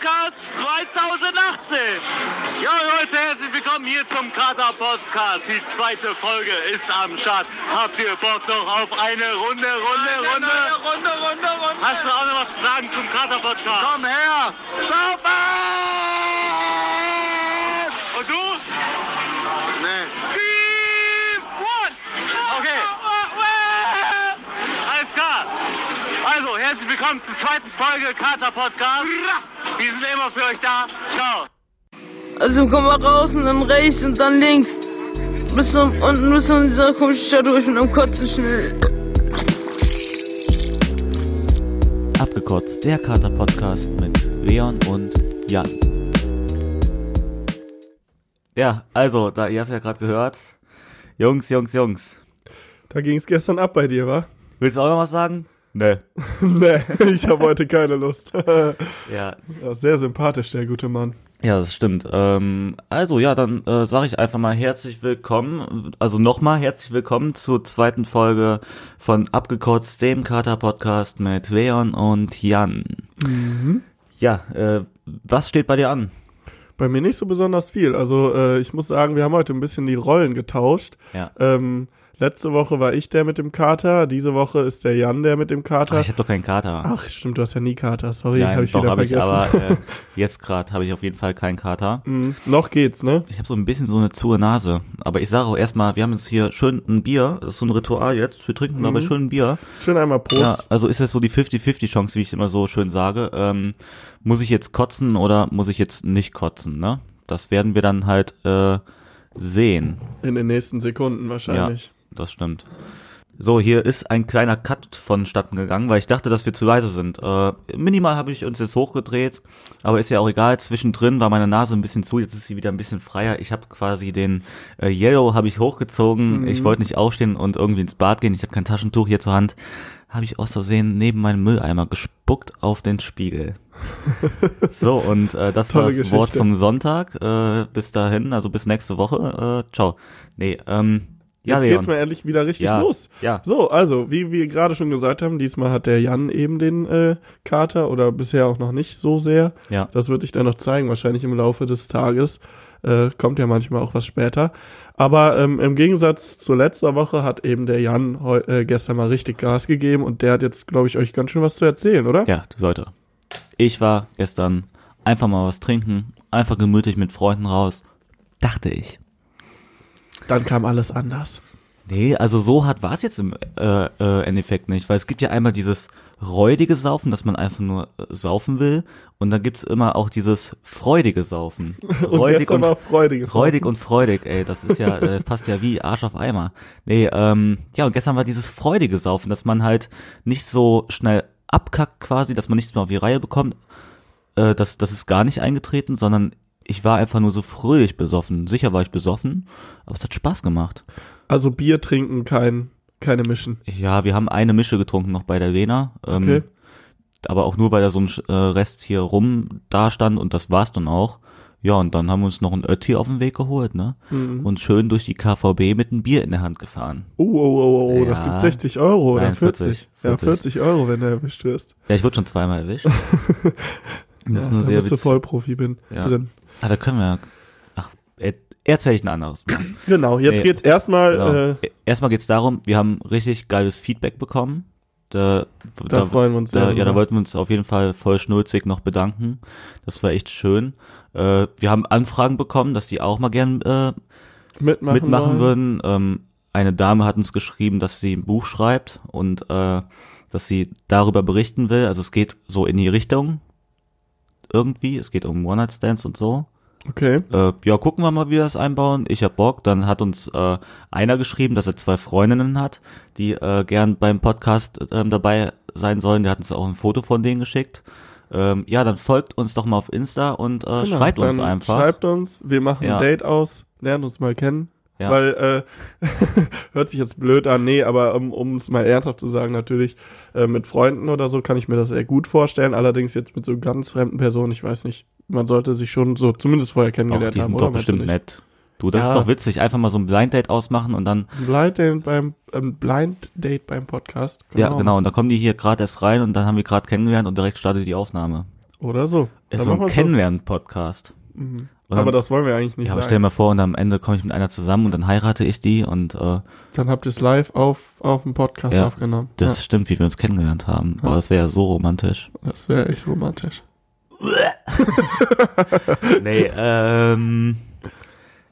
Podcast 2018. Ja, Leute, herzlich willkommen hier zum Kater Podcast. Die zweite Folge ist am Start. Habt ihr Bock noch auf eine Runde, Runde, Runde? Runde, Runde, Runde. Hast du auch noch was zu sagen zum Kater Podcast? Komm her. Sauber! Und du? Nee. One! Okay. Alles klar. Also, herzlich willkommen zur zweiten Folge Kater Podcast. Wir sind immer für euch da. Ciao. Also komm mal raus und dann rechts und dann links. Bis zum, unten bis zu dieser komischen Stadt durch mit einem Kotzen schnell. Abgekotzt, der Kater-Podcast mit Leon und Jan. Ja, also, da ihr habt ja gerade gehört. Jungs, Jungs, Jungs. Da ging es gestern ab bei dir, wa? Willst du auch noch was sagen? Nee. nee, ich habe heute keine Lust. Ja, Sehr sympathisch, der gute Mann. ja, das stimmt. Ähm, also, ja, dann äh, sage ich einfach mal herzlich willkommen. Also nochmal herzlich willkommen zur zweiten Folge von Abgekotzt, dem Kater-Podcast mit Leon und Jan. Ja, äh, was steht bei dir an? Bei mir nicht so besonders viel. Also äh, ich muss sagen, wir haben heute ein bisschen die Rollen getauscht. Ja. Ähm, letzte Woche war ich der mit dem Kater, diese Woche ist der Jan der mit dem Kater. Ach, ich habe doch keinen Kater. Ach, stimmt, du hast ja nie Kater. Sorry, habe ich doch wieder habe ich, vergessen. aber äh, jetzt gerade habe ich auf jeden Fall keinen Kater. Hm, noch geht's, ne? Ich habe so ein bisschen so eine zuhe Nase. Aber ich sage auch erstmal, wir haben jetzt hier schön ein Bier. Das ist so ein Ritual jetzt. Wir trinken dabei schön ein Bier. Schön einmal Prost. Ja, also ist das so die 50-50 Chance, wie ich immer so schön sage. Ähm, muss ich jetzt kotzen oder muss ich jetzt nicht kotzen, ne? Das werden wir dann halt äh, sehen. In den nächsten Sekunden wahrscheinlich. Das stimmt. So, hier ist ein kleiner Cut vonstatten gegangen, weil ich dachte, dass wir zu leise sind. Äh, minimal habe ich uns jetzt hochgedreht, aber ist ja auch egal. Zwischendrin war meine Nase ein bisschen zu, jetzt ist sie wieder ein bisschen freier. Ich habe quasi den äh, Yellow habe ich hochgezogen. Ich wollte nicht aufstehen und irgendwie ins Bad gehen. Ich habe kein Taschentuch hier zur Hand. Habe ich aus Versehen neben meinem Mülleimer gespuckt auf den Spiegel. So, und äh, das war Tolle das Wort Geschichte. zum Sonntag. Äh, bis dahin, also bis nächste Woche. Äh, ciao. Nee, ähm, Jetzt Leon. geht's mal endlich wieder richtig Ja, los. ja. So, also, wie wir gerade schon gesagt haben, diesmal hat der Jan eben den äh, Kater oder bisher auch noch nicht so sehr. Ja. Das wird sich dann noch zeigen, wahrscheinlich im Laufe des Tages. Äh, kommt ja manchmal auch was später. Aber ähm, im Gegensatz zu letzter Woche hat eben der Jan äh, gestern mal richtig Gas gegeben und der hat jetzt, glaube ich, euch ganz schön was zu erzählen, oder? Ja, Leute. Ich war gestern einfach mal was trinken, einfach gemütlich mit Freunden raus. Dachte ich. Dann kam alles anders. Nee, also so hart war es jetzt im äh, äh, Endeffekt nicht, weil es gibt ja einmal dieses räudige Saufen, dass man einfach nur äh, saufen will und dann gibt's immer auch dieses freudige Saufen. Und gestern war freudiges. Räudig und freudig, ey, das ist ja, äh, passt ja wie Arsch auf Eimer. Nee, ähm, ja, und gestern war dieses freudige Saufen, dass man halt nicht so schnell abkackt quasi, dass man nichts mehr auf die Reihe bekommt. Äh, das, das ist gar nicht eingetreten, sondern ich war einfach nur so fröhlich besoffen. Sicher war ich besoffen, aber es hat Spaß gemacht. Also Bier trinken, kein, keine Mischen. Ja, wir haben eine Mische getrunken noch bei der Lena. Ähm, Okay. Aber auch nur, weil da so ein äh, Rest hier rum da stand und das war's dann auch. Ja, und dann haben wir uns noch ein Ötti auf den Weg geholt, ne? Mhm. Und schön durch die KVB mit einem Bier in der Hand gefahren. Oh, oh, oh, oh, das Ja. gibt 60 Euro oder Nein, 40. 40, Ja, 40. 40 Euro, wenn du erwischt wirst. Ja, ich wurde schon zweimal erwischt. Das ist Ja, nur da sehr bist du. Vollprofi bin, Ja. drin. Ah, da können wir. Ach, er- erzähl ich ein anderes Mal. Genau, jetzt Nee, geht's erstmal, Genau. äh, Erstmal geht's darum, wir haben richtig geiles Feedback bekommen. Da, Da freuen wir uns sehr Da, ja, da wollten wir uns auf jeden Fall voll schnulzig noch bedanken. Das war echt schön. Äh, wir haben Anfragen bekommen, dass die auch mal gern äh, mitmachen, mitmachen würden. Ähm, eine Dame hat uns geschrieben, dass sie ein Buch schreibt und äh, dass sie darüber berichten will. Also es geht so in die Richtung irgendwie. Es geht um One-Night-Stands und so. Okay. Äh, ja, gucken wir mal, wie wir das einbauen. Ich hab Bock. Dann hat uns äh, einer geschrieben, dass er zwei Freundinnen hat, die äh, gern beim Podcast ähm, dabei sein sollen. Der hat uns auch ein Foto von denen geschickt. Ähm, ja, dann folgt uns doch mal auf Insta und äh, Genau, schreibt uns einfach. Schreibt uns, wir machen Ja. ein Date aus, lernen uns mal kennen. Ja. Weil, äh, hört sich jetzt blöd an, nee, aber um es mal ernsthaft zu sagen, natürlich, äh, mit Freunden oder so kann ich mir das sehr gut vorstellen. Allerdings jetzt mit so ganz fremden Personen, ich weiß nicht, man sollte sich schon so zumindest vorher kennengelernt die haben, sind oder? doch du bestimmt nett. Du, das Ja. ist doch witzig. Einfach mal so ein Blind Date ausmachen und dann, Ein Blind Date beim, ein Blind Date beim Podcast. ja, genau. Und da kommen die hier gerade erst rein und dann haben wir gerade kennengelernt und direkt startet die Aufnahme. Oder so. Ist so ein Kennenlernen-Podcast. Mhm. Und Aber dann- das wollen wir eigentlich nicht Ja, aber sagen. stell dir mal vor, und am Ende komme ich mit einer zusammen und dann heirate ich die und äh, Dann habt ihr es live auf, auf dem Podcast Ja, aufgenommen. das stimmt, wie wir uns kennengelernt haben. Boah, das wäre ja so romantisch. ja, das wäre echt romantisch. nee, ähm,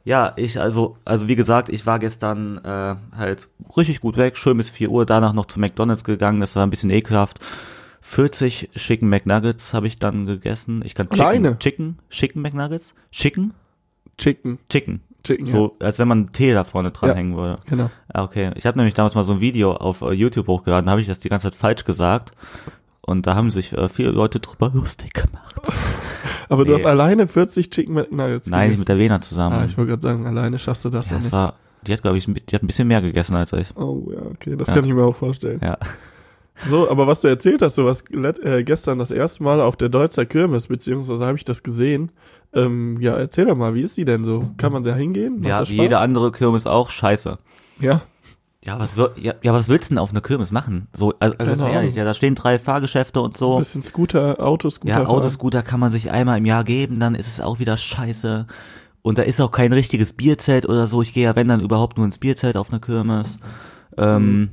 ja, ich, also, also wie gesagt, ich war gestern äh, halt richtig gut weg, schön bis 4 Uhr, danach noch zu McDonalds gegangen, das war ein bisschen ekelhaft. 40 Chicken McNuggets habe ich dann gegessen. Ich kann Chicken, Alleine? Chicken, Chicken McNuggets? Chicken? Chicken. Chicken. Chicken, So, als wenn man einen Tee da vorne dranhängen würde. ja. Genau. Ah, okay. Ich habe nämlich damals mal so ein Video auf äh, YouTube hochgeladen, da habe ich das die ganze Zeit falsch gesagt. Und da haben sich äh, viele Leute drüber lustig gemacht. Aber du Nee. hast alleine 40 Chicken McNuggets Nein, gegessen. mit der Lena zusammen. Ah, ich wollte gerade sagen, alleine schaffst du das ja, ja, das nicht. war, die hat, glaube ich, die hat ein bisschen mehr gegessen als ich. Oh ja, okay, das Ja. kann ich mir auch vorstellen. Ja. So, aber was du erzählt hast, du warst äh, gestern das erste Mal auf der Deutzer Kirmes, beziehungsweise habe ich das gesehen. Ähm, ja, erzähl doch mal, wie ist die denn so? Kann man da hingehen? Macht ja, wie jede andere Kirmes auch, scheiße. Ja, Ja, was ja, ja, was willst du denn auf einer Kirmes machen? So, also, also ehrlich, ja, da stehen drei Fahrgeschäfte und so. ein bisschen Scooter, Autoscooter. Ja. Autoscooter kann man sich einmal im Jahr geben, dann ist es auch wieder scheiße. Und da ist auch kein richtiges Bierzelt oder so. Ich gehe ja, wenn dann überhaupt nur ins Bierzelt auf eine Kirmes. Ähm,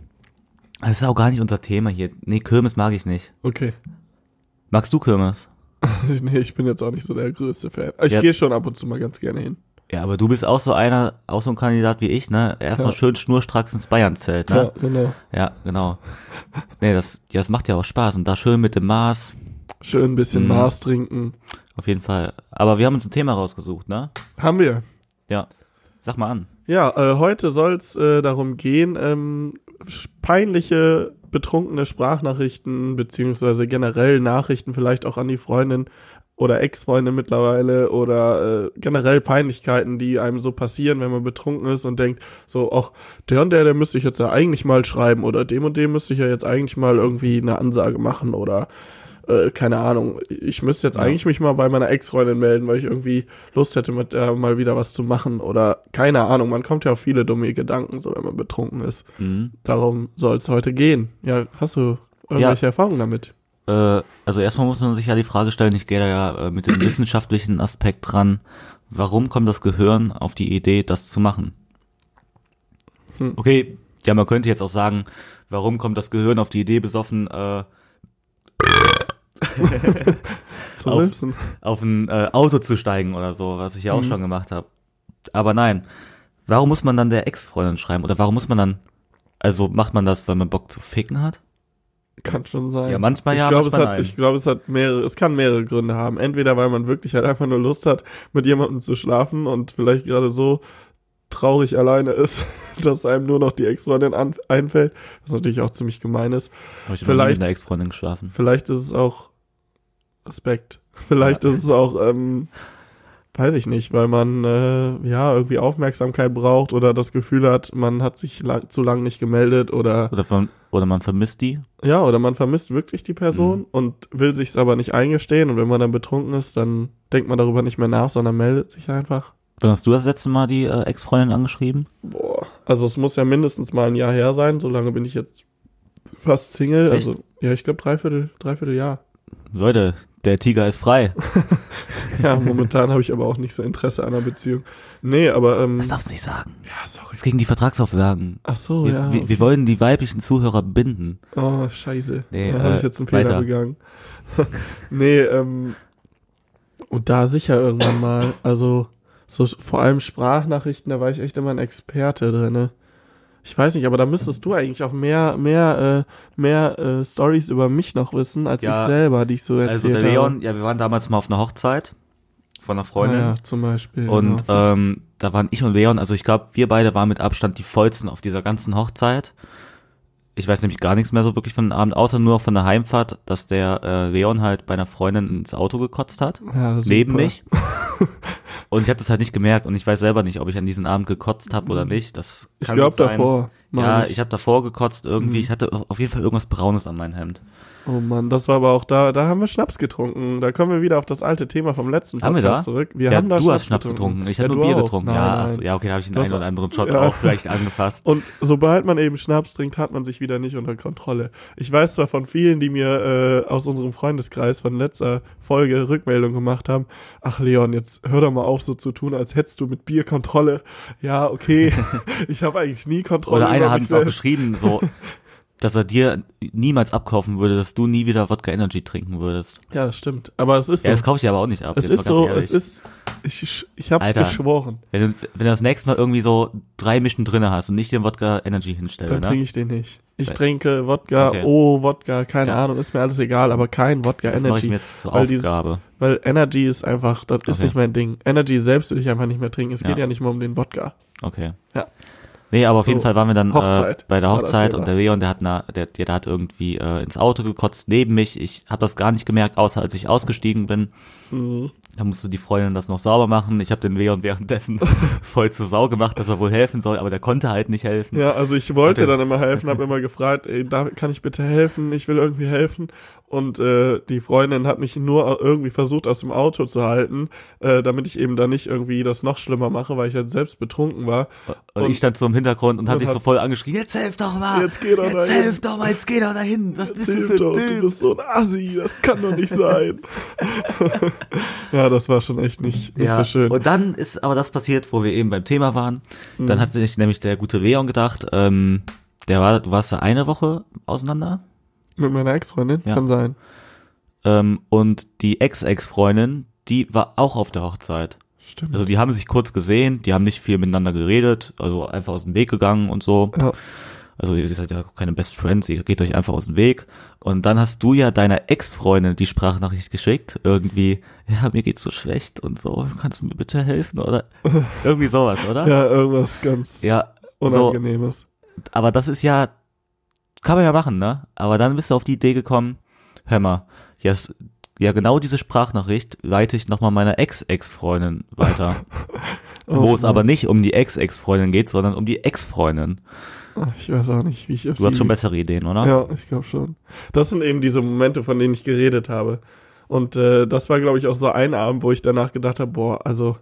das ist auch gar nicht unser Thema hier. Nee, Kirmes mag ich nicht. Okay. Magst du Kirmes? nee, ich bin jetzt auch nicht so der größte Fan. Ich Ja. gehe schon ab und zu mal ganz gerne hin. Ja, aber du bist auch so einer, auch so ein Kandidat wie ich, ne? Erstmal Ja. schön schnurstracks ins Bayernzelt, Ja, ne? genau. Ja, genau. Nee, das, ja, das macht ja auch Spaß. Und da schön mit dem Maß, Schön ein bisschen Mhm. Mars trinken. auf jeden Fall. Aber wir haben uns ein Thema rausgesucht, ne? Haben wir. Ja. Sag mal an. Ja, äh, heute soll es äh, darum gehen, ähm, peinliche, betrunkene Sprachnachrichten, beziehungsweise generell Nachrichten vielleicht auch an die Freundin oder Ex-Freundin mittlerweile oder äh, generell Peinlichkeiten, die einem so passieren, wenn man betrunken ist und denkt, so, ach, der und der, der müsste ich jetzt ja eigentlich mal schreiben oder dem und dem müsste ich ja jetzt eigentlich mal irgendwie eine Ansage machen oder äh, keine Ahnung, ich müsste jetzt Ja. eigentlich mich mal bei meiner Ex-Freundin melden, weil ich irgendwie Lust hätte, mit der mal wieder was zu machen oder keine Ahnung, man kommt ja auf viele dumme Gedanken, so wenn man betrunken ist. Mhm. Darum soll es heute gehen. Ja, hast du irgendwelche Erfahrungen damit? Äh, also erstmal muss man sich ja die Frage stellen, ich gehe da ja äh, mit dem wissenschaftlichen Aspekt dran, warum kommt das Gehirn auf die Idee, das zu machen? Hm. Okay, ja, man könnte jetzt auch sagen, warum kommt das Gehirn auf die Idee, besoffen äh, Zu Auf- auf ein äh, Auto zu steigen oder so, was ich ja auch Mhm. schon gemacht habe. Aber nein, warum muss man dann der Ex-Freundin schreiben? Oder warum muss man dann, also macht man das, weil man Bock zu ficken hat? Kann schon sein. Ja, manchmal ich ja, glaube, es manchmal hat, nein. ich glaube, es hat mehrere, es kann mehrere Gründe haben. Entweder weil man wirklich halt einfach nur Lust hat, mit jemandem zu schlafen und vielleicht gerade so traurig alleine ist, dass einem nur noch die Ex-Freundin einfällt, was natürlich auch ziemlich gemein ist. Habe ich Vielleicht- mit einer Ex-Freundin geschlafen. Vielleicht ist es auch Respekt. Vielleicht Ja. ist es auch, ähm, weiß ich nicht, weil man äh, ja irgendwie Aufmerksamkeit braucht oder das Gefühl hat, man hat sich lang, zu lang nicht gemeldet oder Oder, von, oder man vermisst die. ja, oder man vermisst wirklich die Person Mhm. und will sich's aber nicht eingestehen und wenn man dann betrunken ist, dann denkt man darüber nicht mehr nach, sondern meldet sich einfach. Wann hast du das letzte Mal die äh, Ex-Freundin angeschrieben? Boah, also es muss ja mindestens mal ein Jahr her sein, so lange bin ich jetzt fast Single, Echt? also ja, ich glaube dreiviertel, dreiviertel Jahr. Leute, der Tiger ist frei. Ja, momentan habe ich aber auch nicht so Interesse an einer Beziehung. Nee, aber ähm, Das darfst du nicht sagen. ja, sorry. Das ist gegen die Vertragsauflagen. Ach so, wir, ja. wir, wir wollen die weiblichen Zuhörer binden. Oh, scheiße. Nee, da habe äh, ich jetzt einen Fehler weiter. begangen. nee, ähm. Und da sicher irgendwann mal. Also, so vor allem Sprachnachrichten, da war ich echt immer ein Experte drinne. Ich weiß nicht, aber da müsstest du eigentlich auch mehr, mehr, äh, mehr äh, Stories über mich noch wissen, als Ja, ich selber, die ich so Also erzählt der Leon, habe. ja, wir waren damals mal auf einer Hochzeit von einer Freundin. Ah, ja, zum Beispiel. Und genau. ähm, da waren ich und Leon, also ich glaube, wir beide waren mit Abstand die vollsten auf dieser ganzen Hochzeit. Ich weiß nämlich gar nichts mehr so wirklich von dem Abend, außer nur von der Heimfahrt, dass der äh, Leon halt bei einer Freundin ins Auto gekotzt hat. ja. Neben mich. Und ich habe das halt nicht gemerkt und ich weiß selber nicht, ob ich an diesem Abend gekotzt habe oder nicht. Das Ich glaube davor. Ja, ich habe davor gekotzt irgendwie. Ich hatte auf jeden Fall irgendwas Braunes an meinem Hemd. Oh Mann, das war aber auch da, da haben wir Schnaps getrunken. Da kommen wir wieder auf das alte Thema vom letzten Haben wir da? zurück. Wir ja, haben da du hast Schnaps getrunken. Ich habe Ja, nur du Bier auch. getrunken. Nein, ja, nein. achso, ja, okay, da habe ich den einen oder anderen Shot ja. auch vielleicht angefasst. Und sobald man eben Schnaps trinkt, hat man sich wieder nicht unter Kontrolle. Ich weiß zwar von vielen, die mir äh, aus unserem Freundeskreis von letzter Folge Rückmeldung gemacht haben, ach Leon, jetzt hör doch mal auf so zu tun, als hättest du mit Bier Kontrolle. Ja, okay, ich habe eigentlich nie Kontrolle Oder einer über hat es auch geschrieben, so, dass er dir niemals abkaufen würde, dass du nie wieder Wodka Energy trinken würdest. Ja, das stimmt. Aber es ist so. Ja, das kaufe ich dir aber auch nicht ab. es ist so, ehrlich. es ist, ich, ich hab's Alter. geschworen. Wenn du, wenn du das nächste Mal irgendwie so drei Mischen drinne hast und nicht den Wodka Energy Dann hinstelle, trinke ne? ich den nicht. Ich Weil- trinke Wodka, Okay. oh, Wodka, keine Ja. Ahnung, ist mir alles egal, aber kein Wodka Das mache ich Energy. mir jetzt zur weil dieses- Aufgabe. Weil Energy ist einfach, das ist Okay. nicht mein Ding. Energy selbst will ich einfach nicht mehr trinken. Es Ja. geht ja nicht mal um den Wodka. Okay. Ja. Nee, aber auf So, jeden Fall waren wir dann Hochzeit äh, bei der Hochzeit und der Leon, der hat, na, der, der, der hat irgendwie äh, ins Auto gekotzt neben mich. Ich habe das gar nicht gemerkt, außer als ich ausgestiegen bin. Mhm. Da musste die Freundin das noch sauber machen. Ich habe den Leon währenddessen voll zur Sau gemacht, dass er wohl helfen soll, aber der konnte halt nicht helfen. Ja, also ich wollte Okay. dann immer helfen, habe immer gefragt, ey, da kann ich bitte helfen? Ich will irgendwie helfen. Und äh, die Freundin hat mich nur irgendwie versucht, aus dem Auto zu halten, äh, damit ich eben da nicht irgendwie das noch schlimmer mache, weil ich halt selbst betrunken war. Und, Und- ich stand so im Hintergrund und habe dich so voll angeschrien, jetzt helf doch mal! Jetzt geh doch jetzt dahin." helf doch mal, jetzt geh doch dahin! Was bist du für doch, du bist so ein Assi, das kann doch nicht sein. ja, das war schon echt nicht, nicht so schön. Und dann ist aber das passiert, wo wir eben beim Thema waren. Mhm. Dann hat sich nämlich der gute Leon gedacht, ähm, der war, du warst da eine Woche auseinander. Mit meiner Ex-Freundin? Ja. Kann sein. Ähm, und die Ex-Ex-Freundin, die war auch auf der Hochzeit. Stimmt. Also die haben sich kurz gesehen, die haben nicht viel miteinander geredet, also einfach aus dem Weg gegangen und so. Ja. Also ihr seid ja keine Best Friends, ihr geht euch einfach aus dem Weg. Und dann hast du ja deiner Ex-Freundin die Sprachnachricht geschickt, irgendwie, ja, mir geht's so schlecht und so, kannst du mir bitte helfen oder irgendwie sowas, oder? ja, irgendwas ganz Ja, so, Unangenehmes. aber das ist ja, kann man ja machen, ne? Aber dann bist du auf die Idee gekommen, hör mal, yes, ja genau diese Sprachnachricht leite ich nochmal meiner Ex-Ex-Freundin weiter. Oh wo es Mann. aber nicht um die Ex-Ex-Freundin geht, sondern um die Ex-Freundin. Ach, Ich weiß auch nicht, wie ich auf Du hast die- schon bessere Ideen, oder? Ja, ich glaube schon. Das sind eben diese Momente, von denen ich geredet habe. Und äh, das war, glaube ich, auch so ein Abend, wo ich danach gedacht habe, boah, also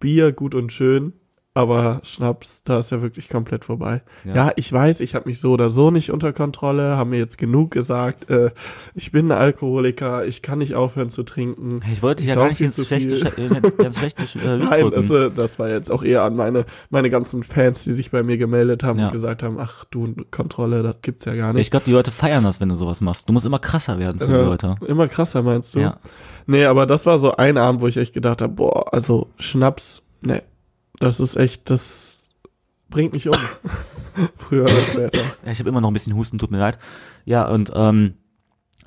Bier gut und schön, aber Schnaps, da ist ja wirklich komplett vorbei. Ja. Ja, ich weiß, ich habe mich so oder so nicht unter Kontrolle, haben mir jetzt genug gesagt, äh, ich bin ein Alkoholiker, ich kann nicht aufhören zu trinken. Ich wollte dich ja gar nicht ins schlechte, äh, ganz schlechte äh, Nein, das, äh, das war jetzt auch eher an meine, meine ganzen Fans, die sich bei mir gemeldet haben Ja. und gesagt haben, ach du, Kontrolle, das gibt's ja gar nicht. ich glaube, die Leute feiern das, wenn du sowas machst. Du musst immer krasser werden für die Ja, Leute. Immer krasser, meinst du? Ja. Nee, aber das war so ein Abend, wo ich echt gedacht habe, boah, also Schnaps, nee, das ist echt, das bringt mich um. Früher oder später. Ja, ich habe immer noch ein bisschen Husten, tut mir leid. Ja, und ähm,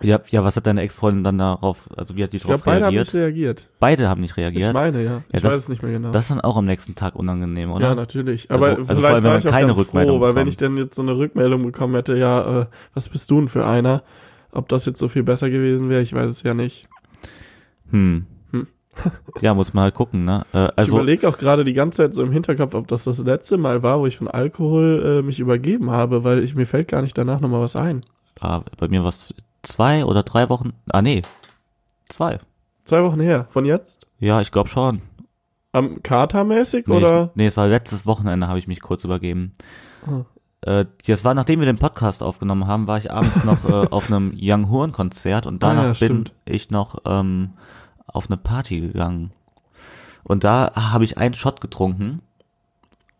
ja, ja, was hat deine Ex-Freundin dann darauf, also wie hat die Ich darauf beide haben reagiert? nicht reagiert. beide haben nicht reagiert. Ich meine, ja. Ja, Ich das- weiß es nicht mehr genau. das ist dann auch am nächsten Tag unangenehm, oder? Ja, natürlich. Also- Aber also vielleicht vor allem, wenn war man ich auch keine ganz Rückmeldung froh, weil wenn bekommt. ich dann jetzt so eine Rückmeldung bekommen hätte, ja, äh, was bist du denn für einer? Ob das jetzt so viel besser gewesen wäre, ich weiß es ja nicht. Hm. Ja, muss man halt gucken, ne? Äh, ich also, überlege auch gerade die ganze Zeit so im Hinterkopf, ob das das letzte Mal war, wo ich von Alkohol äh, mich übergeben habe, weil ich mir fällt gar nicht danach nochmal was ein. ah, bei mir war es zwei oder drei Wochen. Ah, nee. Zwei. Zwei Wochen her. Von jetzt? Ja, ich glaube schon. Am Katermäßig Nee, oder? Ich, nee, es war letztes Wochenende, habe ich mich kurz übergeben. Oh. Äh, das war, nachdem wir den Podcast aufgenommen haben, war ich abends noch äh, auf einem Young Horn Konzert und danach Ah, ja, bin ich noch ähm, auf eine Party gegangen. Und da habe ich einen Shot getrunken.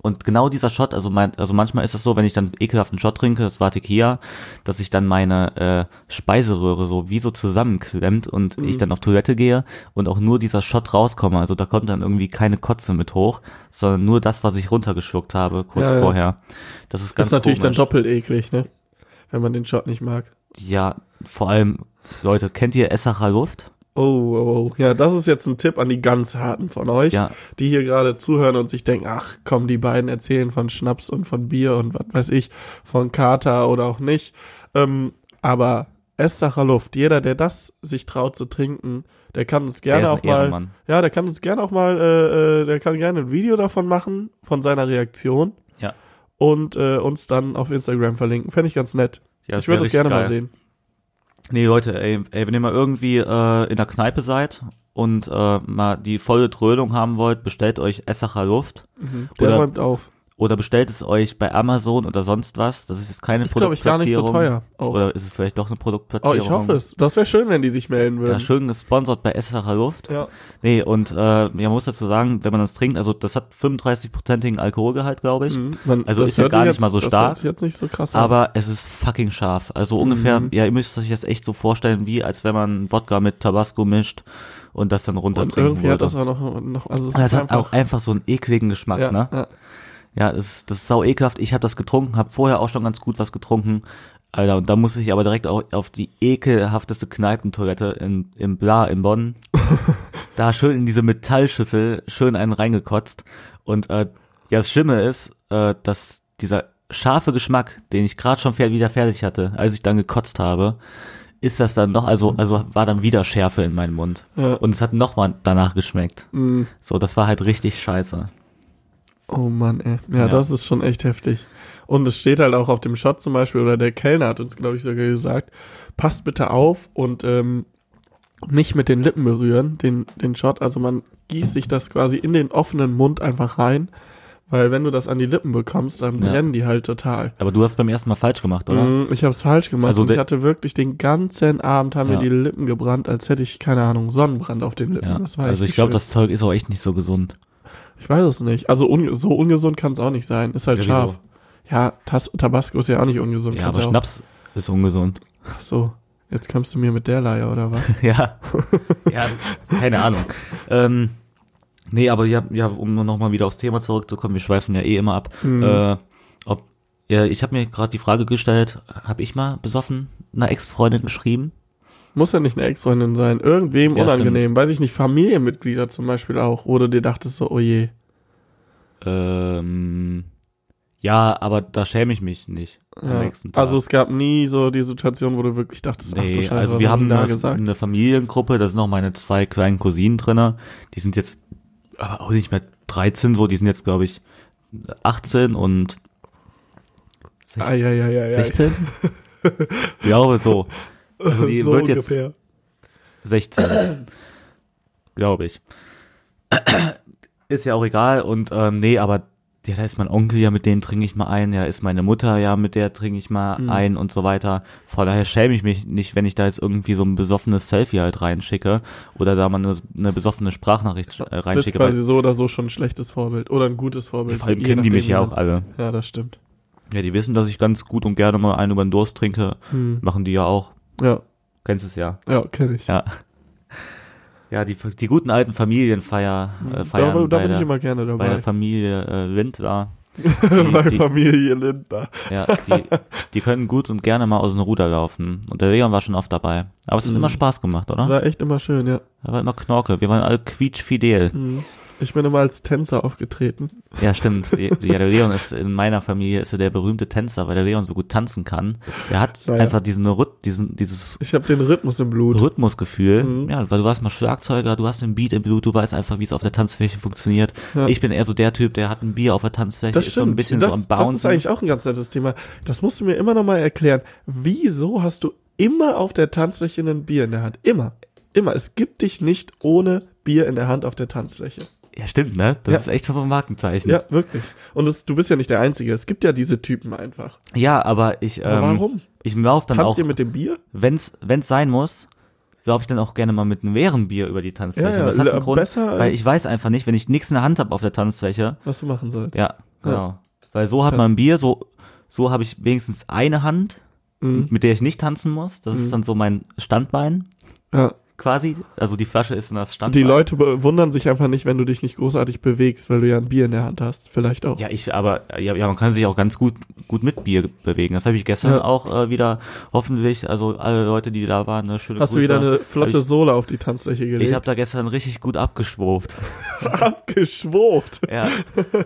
Und genau dieser Shot, also mein, also manchmal ist es so, wenn ich dann ekelhaften Shot trinke, das war Tequila, dass sich dann meine äh, Speiseröhre so wie so zusammenklemmt und Mhm. ich dann auf Toilette gehe und auch nur dieser Shot rauskomme. Also da kommt dann irgendwie keine Kotze mit hoch, sondern nur das, was ich runtergeschluckt habe kurz Ja, ja. vorher. Das ist ganz ist natürlich dann komisch. doppelt eklig, ne? Wenn man den Shot nicht mag. Ja, vor allem, Leute, kennt ihr Essacher Luft? Oh, oh, oh. Ja, das ist jetzt ein Tipp an die ganz harten von euch, Ja. die hier gerade zuhören und sich denken, ach komm, die beiden erzählen von Schnaps und von Bier und was weiß ich, von Kater oder auch nicht. Ähm, aber Essacher Luft. Jeder, der das sich traut zu trinken, der kann uns gerne auch mal, Ehrenmann. ja, der kann uns gerne auch mal, äh, äh, der kann gerne ein Video davon machen, von seiner Reaktion Ja. und äh, uns dann auf Instagram verlinken. Fände ich ganz nett. Ja, ich würde das gerne richtig mal geil. sehen. Nee, Leute, ey, ey, wenn ihr mal irgendwie äh, in der Kneipe seid und äh, mal die volle Trödung haben wollt, bestellt euch Essacher Luft Der Oder- räumt auf. Oder bestellt es euch bei Amazon oder sonst was. Das ist jetzt keine Ist, glaube ich, gar nicht so Produktplatzierung. teuer. Auch. Oder ist es vielleicht doch eine Oh, Produktplatzierung? ich hoffe es. Das wäre schön, wenn die sich melden Ja, würden. schön gesponsert bei Essacher Luft. Ja. Nee, und äh, ja, man muss dazu sagen, wenn man das trinkt, also das hat 35-prozentigen Alkoholgehalt, glaube ich. Mhm. Man, Also das ist ja gar nicht jetzt, mal so Das stark, hört sich jetzt nicht so krass an. Aber es ist fucking scharf. Also ungefähr, Mhm. ja, ihr müsst euch das echt so vorstellen, wie als wenn man Wodka mit Tabasco mischt und das dann und runtertrinken irgendwie hat würde. das auch noch, noch also es Und ist das hat einfach, auch einfach so einen ekligen Geschmack, ja, ne? ja. Ja, das, ist- das ist sau ekelhaft. Ich habe das getrunken, habe vorher auch schon ganz gut was getrunken. Alter, und da muss ich aber direkt auch auf die ekelhafteste Kneipentoilette in, im Bla in Bonn. da schön in diese Metallschüssel schön einen reingekotzt. Und äh, ja, das Schlimme ist, äh, dass dieser scharfe Geschmack, den ich gerade schon wieder fertig hatte, als ich dann gekotzt habe, ist das dann noch, also, also war dann wieder Schärfe in meinem Mund. Ja. Und es hat nochmal danach geschmeckt. Mm. So, das war halt richtig scheiße. Oh Mann, ey. Ja, Ja. das ist schon echt heftig. Und es steht halt auch auf dem Shot zum Beispiel, oder der Kellner hat uns, glaube ich, sogar gesagt, passt bitte auf und ähm, nicht mit den Lippen berühren, den, den Shot. Also man gießt sich das quasi in den offenen Mund einfach rein, weil wenn du das an die Lippen bekommst, dann Ja. brennen die halt total. Aber du hast beim ersten Mal falsch gemacht, oder? Mm, Ich habe es falsch gemacht. Also und ich hatte wirklich den ganzen Abend haben Ja. mir die Lippen gebrannt, als hätte ich keine Ahnung Sonnenbrand auf den Lippen. Ja. Also ich glaube, das Zeug ist auch echt nicht so gesund. Ich weiß es nicht. Also un so ungesund kann es auch nicht sein. Ist halt Ja, wieso? scharf. Ja, Tas Tabasco ist ja auch nicht ungesund. Ja, aber auch- Schnaps ist ungesund. Ach so, jetzt kommst du mir mit der Leier oder was? ja. ja, keine Ahnung. Ähm, nee, aber ja, ja um nochmal wieder aufs Thema zurückzukommen, wir schweifen ja eh immer ab. Mhm. Äh, ob, ja, ich habe mir gerade die Frage gestellt, habe ich mal besoffen einer Ex-Freundin geschrieben? Muss ja nicht eine Ex-Freundin sein. Irgendwem Ja, unangenehm. Weiß ich nicht, Familienmitglieder zum Beispiel auch. Oder dir dachtest so, oh je. Ähm, ja, aber da schäme ich mich nicht am Ja. nächsten Tag. Also es gab nie so die Situation, wo du wirklich dachtest, ach du Nee, Scheiße, also wir haben da eine, gesagt. eine Familiengruppe, da sind noch meine zwei kleinen Cousinen drinne. Die sind jetzt aber auch nicht mehr 13 so, die sind jetzt glaube ich 18 und sech- Ah, ja, ja, ja, ja. 16? Ich glaube so. Also die so wird jetzt ungefähr. 16. glaube ich. Ist ja auch egal und ähm, nee, aber ja, da ist mein Onkel ja, mit denen trinke ich mal ein, ja, ist meine Mutter ja, mit der trinke ich mal Mhm. ein und so weiter. Von daher schäme ich mich nicht, wenn ich da jetzt irgendwie so ein besoffenes Selfie halt reinschicke oder da mal eine, eine besoffene Sprachnachricht äh, Bist reinschicke. quasi so oder so schon ein schlechtes Vorbild. Oder ein gutes Vorbild. Vor allem kennen die nachdem, mich ja auch alle. Ja, das stimmt. Ja, die wissen, dass ich ganz gut und gerne mal einen über den Durst trinke. Hm. Machen die ja auch. Ja, Kennst es ja. ja, kenne ich. Ja. Ja, die, die guten alten Familienfeier, äh, Feiern da, da bei, bin ich der, immer gerne bei dabei. der Familie äh, Lindler. Bei die- Familie Lindner. Ja, die, die können gut und gerne mal aus dem Ruder laufen. Und der Leon war schon oft dabei. Aber es hat Mhm. immer Spaß gemacht, oder? war echt immer schön, ja. Er war immer Knorke. Wir waren alle quietschfidel. Mhm. Ich bin immer als Tänzer aufgetreten. Ja, stimmt. Ja, der Leon ist in meiner Familie ist er der berühmte Tänzer, weil der Leon so gut tanzen kann. Der hat Naja. einfach diesen, Rhyth- diesen dieses Ich habe den Rhythmus im Blut. Rhythmusgefühl. Mhm. Ja, weil du warst mal Schlagzeuger, du hast den Beat im Blut, du weißt einfach, wie es auf der Tanzfläche funktioniert. Ja. Ich bin eher so der Typ, der hat ein Bier auf der Tanzfläche, Das ist so ein stimmt. bisschen das, so am das Bouncen. ist eigentlich auch ein ganz nettes Thema. Das musst du mir immer noch mal erklären. Wieso hast du immer auf der Tanzfläche ein Bier in der Hand? Immer. Immer. Es gibt dich nicht ohne Bier in der Hand auf der Tanzfläche. Ja, stimmt, ne? Das Ja. ist echt so ein Markenzeichen. Ja, wirklich. Und es, du bist ja nicht der Einzige. Es gibt ja diese Typen einfach. Ja, aber ich, Aber ähm, warum? ich laufe dann auch, Tanzt ihr mit dem Bier? wenn's, wenn's sein muss, laufe ich dann auch gerne mal mit einem leeren Bier über die Tanzfläche. Ja, ja, das hat einen le- Grund, besser weil ich weiß einfach nicht, wenn ich nichts in der Hand habe auf der Tanzfläche, Was du machen sollst. ja, genau. Weil so hat Krass. man ein Bier, so, so habe ich wenigstens eine Hand, Mhm. mit der ich nicht tanzen muss. Das Mhm. ist dann so mein Standbein. Ja. Quasi. Also die Flasche ist in das Stand. Die Leute be- wundern sich einfach nicht, wenn du dich nicht großartig bewegst, weil du ja ein Bier in der Hand hast. Vielleicht auch. Ja, ich, aber ja, ja, man kann sich auch ganz gut gut mit Bier bewegen. Das habe ich gestern Ja. auch äh, wieder hoffentlich, also alle Leute, die da waren, eine schöne hast du Grüße. wieder eine flotte ich, Sohle auf die Tanzfläche gelegt? ich habe da gestern richtig gut abgeschwurft. abgeschwurft. Ja.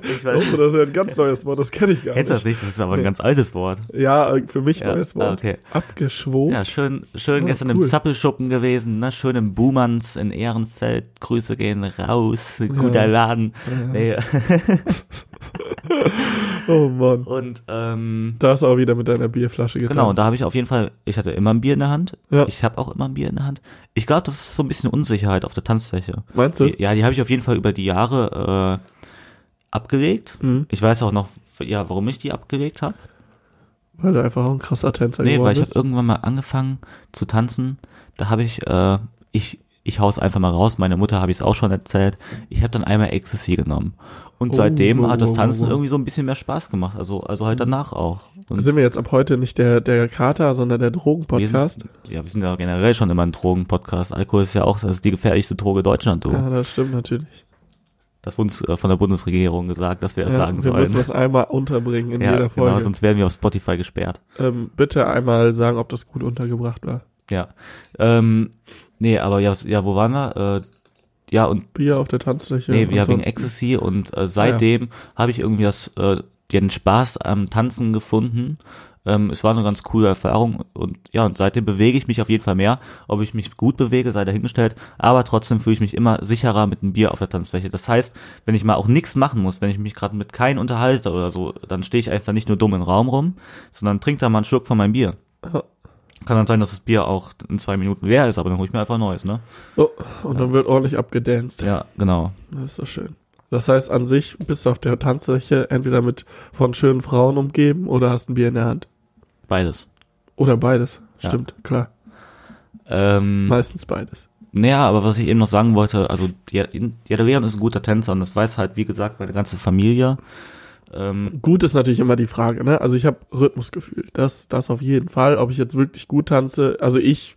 Ich weiß, Oh, das ist ja ein ganz neues Wort, das kenne ich gar kennst du das nicht. nicht? Das ist aber ein Nee. ganz altes Wort. Ja, äh, für mich Ja, neues ah, Wort. okay. Abgeschwurft. Ja, schön, schön Oh, gestern cool. im Zappelschuppen gewesen, ne? Schön im Buhmanns in Ehrenfeld. Grüße gehen raus. Guter Laden. Nee. Oh Mann. Und ähm, Da hast du auch wieder mit deiner Bierflasche getanzt. Genau, da habe ich auf jeden Fall, ich hatte immer ein Bier in der Hand. Ja. Ich habe auch immer ein Bier in der Hand. Ich glaube, das ist so ein bisschen Unsicherheit auf der Tanzfläche. Meinst du? Die, ja, die habe ich auf jeden Fall über die Jahre äh, abgelegt. Mhm. Ich weiß auch noch, ja, warum ich die abgelegt habe. Weil du einfach auch ein krasser Tänzer Nee, geworden weil ich habe bist. irgendwann mal angefangen zu tanzen. Da habe ich, äh, ich, ich hau's einfach mal raus. Meine Mutter habe ich es auch schon erzählt. Ich habe dann einmal Ecstasy genommen. Und Oh, seitdem wow, hat das wow, Tanzen wow. irgendwie so ein bisschen mehr Spaß gemacht. Also, also halt danach auch. Und Sind wir jetzt ab heute nicht der, der Kater, sondern der Drogenpodcast? Ja, wir sind ja generell schon immer ein Drogen-Podcast. Alkohol ist ja auch, das ist die gefährlichste Droge Deutschland, du. Ja, das stimmt natürlich. Das wurde uns äh, von der Bundesregierung gesagt, dass wir das Ja, sagen wir müssen sollen. das einmal unterbringen in Ja, jeder Folge. genau, sonst werden wir auf Spotify gesperrt. ähm, bitte einmal sagen, ob das gut untergebracht war. Ja. Ähm, nee, aber ja, ja, wo waren wir? Äh, ja, und Bier auf der Tanzfläche. nee, ja, wegen Ecstasy und äh, seitdem habe ich irgendwie das, äh, den Spaß am Tanzen gefunden. Ähm, es war eine ganz coole Erfahrung und ja, und seitdem bewege ich mich auf jeden Fall mehr. Ob ich mich gut bewege, sei dahingestellt, aber trotzdem fühle ich mich immer sicherer mit einem Bier auf der Tanzfläche. Das heißt, wenn ich mal auch nichts machen muss, wenn ich mich gerade mit keinem unterhalte oder so, dann stehe ich einfach nicht nur dumm im Raum rum, sondern trinke da mal einen Schluck von meinem Bier. Ja. Kann dann sein, dass das Bier auch in zwei Minuten leer ist, aber dann hole ich mir einfach ein neues, ne? Oh, und dann wird ordentlich abgedanced. Ja, genau. Das ist doch schön. Das heißt, an sich bist du auf der Tanzfläche entweder mit von schönen Frauen umgeben oder hast ein Bier in der Hand. Beides. Oder beides. Ja. Stimmt, klar. Ähm, Meistens beides. naja, aber was ich eben noch sagen wollte, also ja, ja, der Leon ist ein guter Tänzer und das weiß halt, wie gesagt, meine ganze Familie. Ähm, Gut ist natürlich immer die Frage, ne? Also ich habe Rhythmusgefühl. Das, das auf jeden Fall. Ob ich jetzt wirklich gut tanze, also ich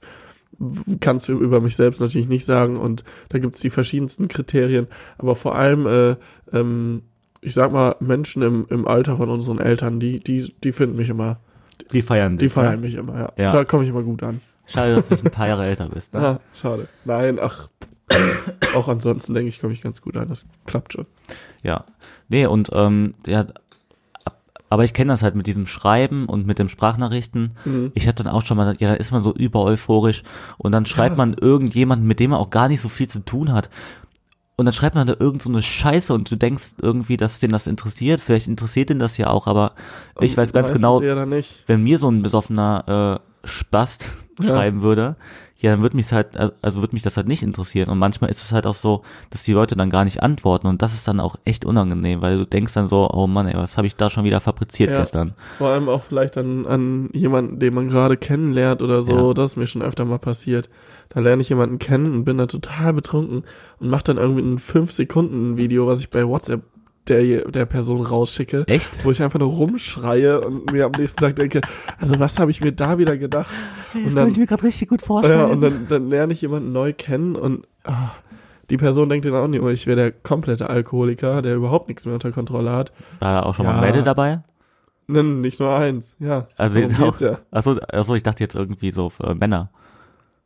kann es über mich selbst natürlich nicht sagen und da gibt es die verschiedensten Kriterien. Aber vor allem, äh, ähm, ich sag mal, Menschen im, im Alter von unseren Eltern, die, die, die finden mich immer, die feiern die dich. feiern ne? mich immer, ja. Ja. Da komme ich immer gut an. Schade, dass du nicht ein paar Jahre älter bist. Ne? Ah, schade. Nein, ach, auch ansonsten denke ich, komme ich ganz gut an. Das klappt schon. Ja. Nee, und ähm, ja, ab- aber ich kenne das halt mit diesem Schreiben und mit dem Sprachnachrichten. Mhm. Ich habe dann auch schon mal, ja, da ist man so über euphorisch und dann schreibt man irgendjemanden, mit dem man auch gar nicht so viel zu tun hat. Und dann schreibt man da irgend so eine Scheiße und du denkst irgendwie, dass den das interessiert. Vielleicht interessiert den das ja auch, aber ich weiß ganz genau, wenn mir so ein besoffener äh, Spast Ja. schreiben würde, ja, dann würde mich halt, also- also würde mich das halt nicht interessieren. Und manchmal ist es halt auch so, dass die Leute dann gar nicht antworten und das ist dann auch echt unangenehm, weil du denkst dann so, oh Mann, ey, was habe ich da schon wieder fabriziert Ja. gestern? Vor allem auch vielleicht an, an jemanden, den man gerade kennenlernt oder so. Ja. Das ist mir schon öfter mal passiert. Da lerne ich jemanden kennen und bin da total betrunken und mache dann irgendwie ein 5-Sekunden-Video, was ich bei WhatsApp der, der Person rausschicke. Echt? Wo ich einfach nur rumschreie und mir am nächsten Tag denke, also was habe ich mir da wieder gedacht? Hey, Und das dann- kann ich mir gerade richtig gut vorstellen. Ja, und dann, dann lerne ich jemanden neu kennen und ah, die Person denkt dann auch nicht, oh, ich wäre der komplette Alkoholiker, der überhaupt nichts mehr unter Kontrolle hat. War da auch schon mal Ja. ein Mädel dabei? Nein, nicht nur eins, ja. Also auch, ja. achso, achso, ich dachte jetzt irgendwie so für Männer.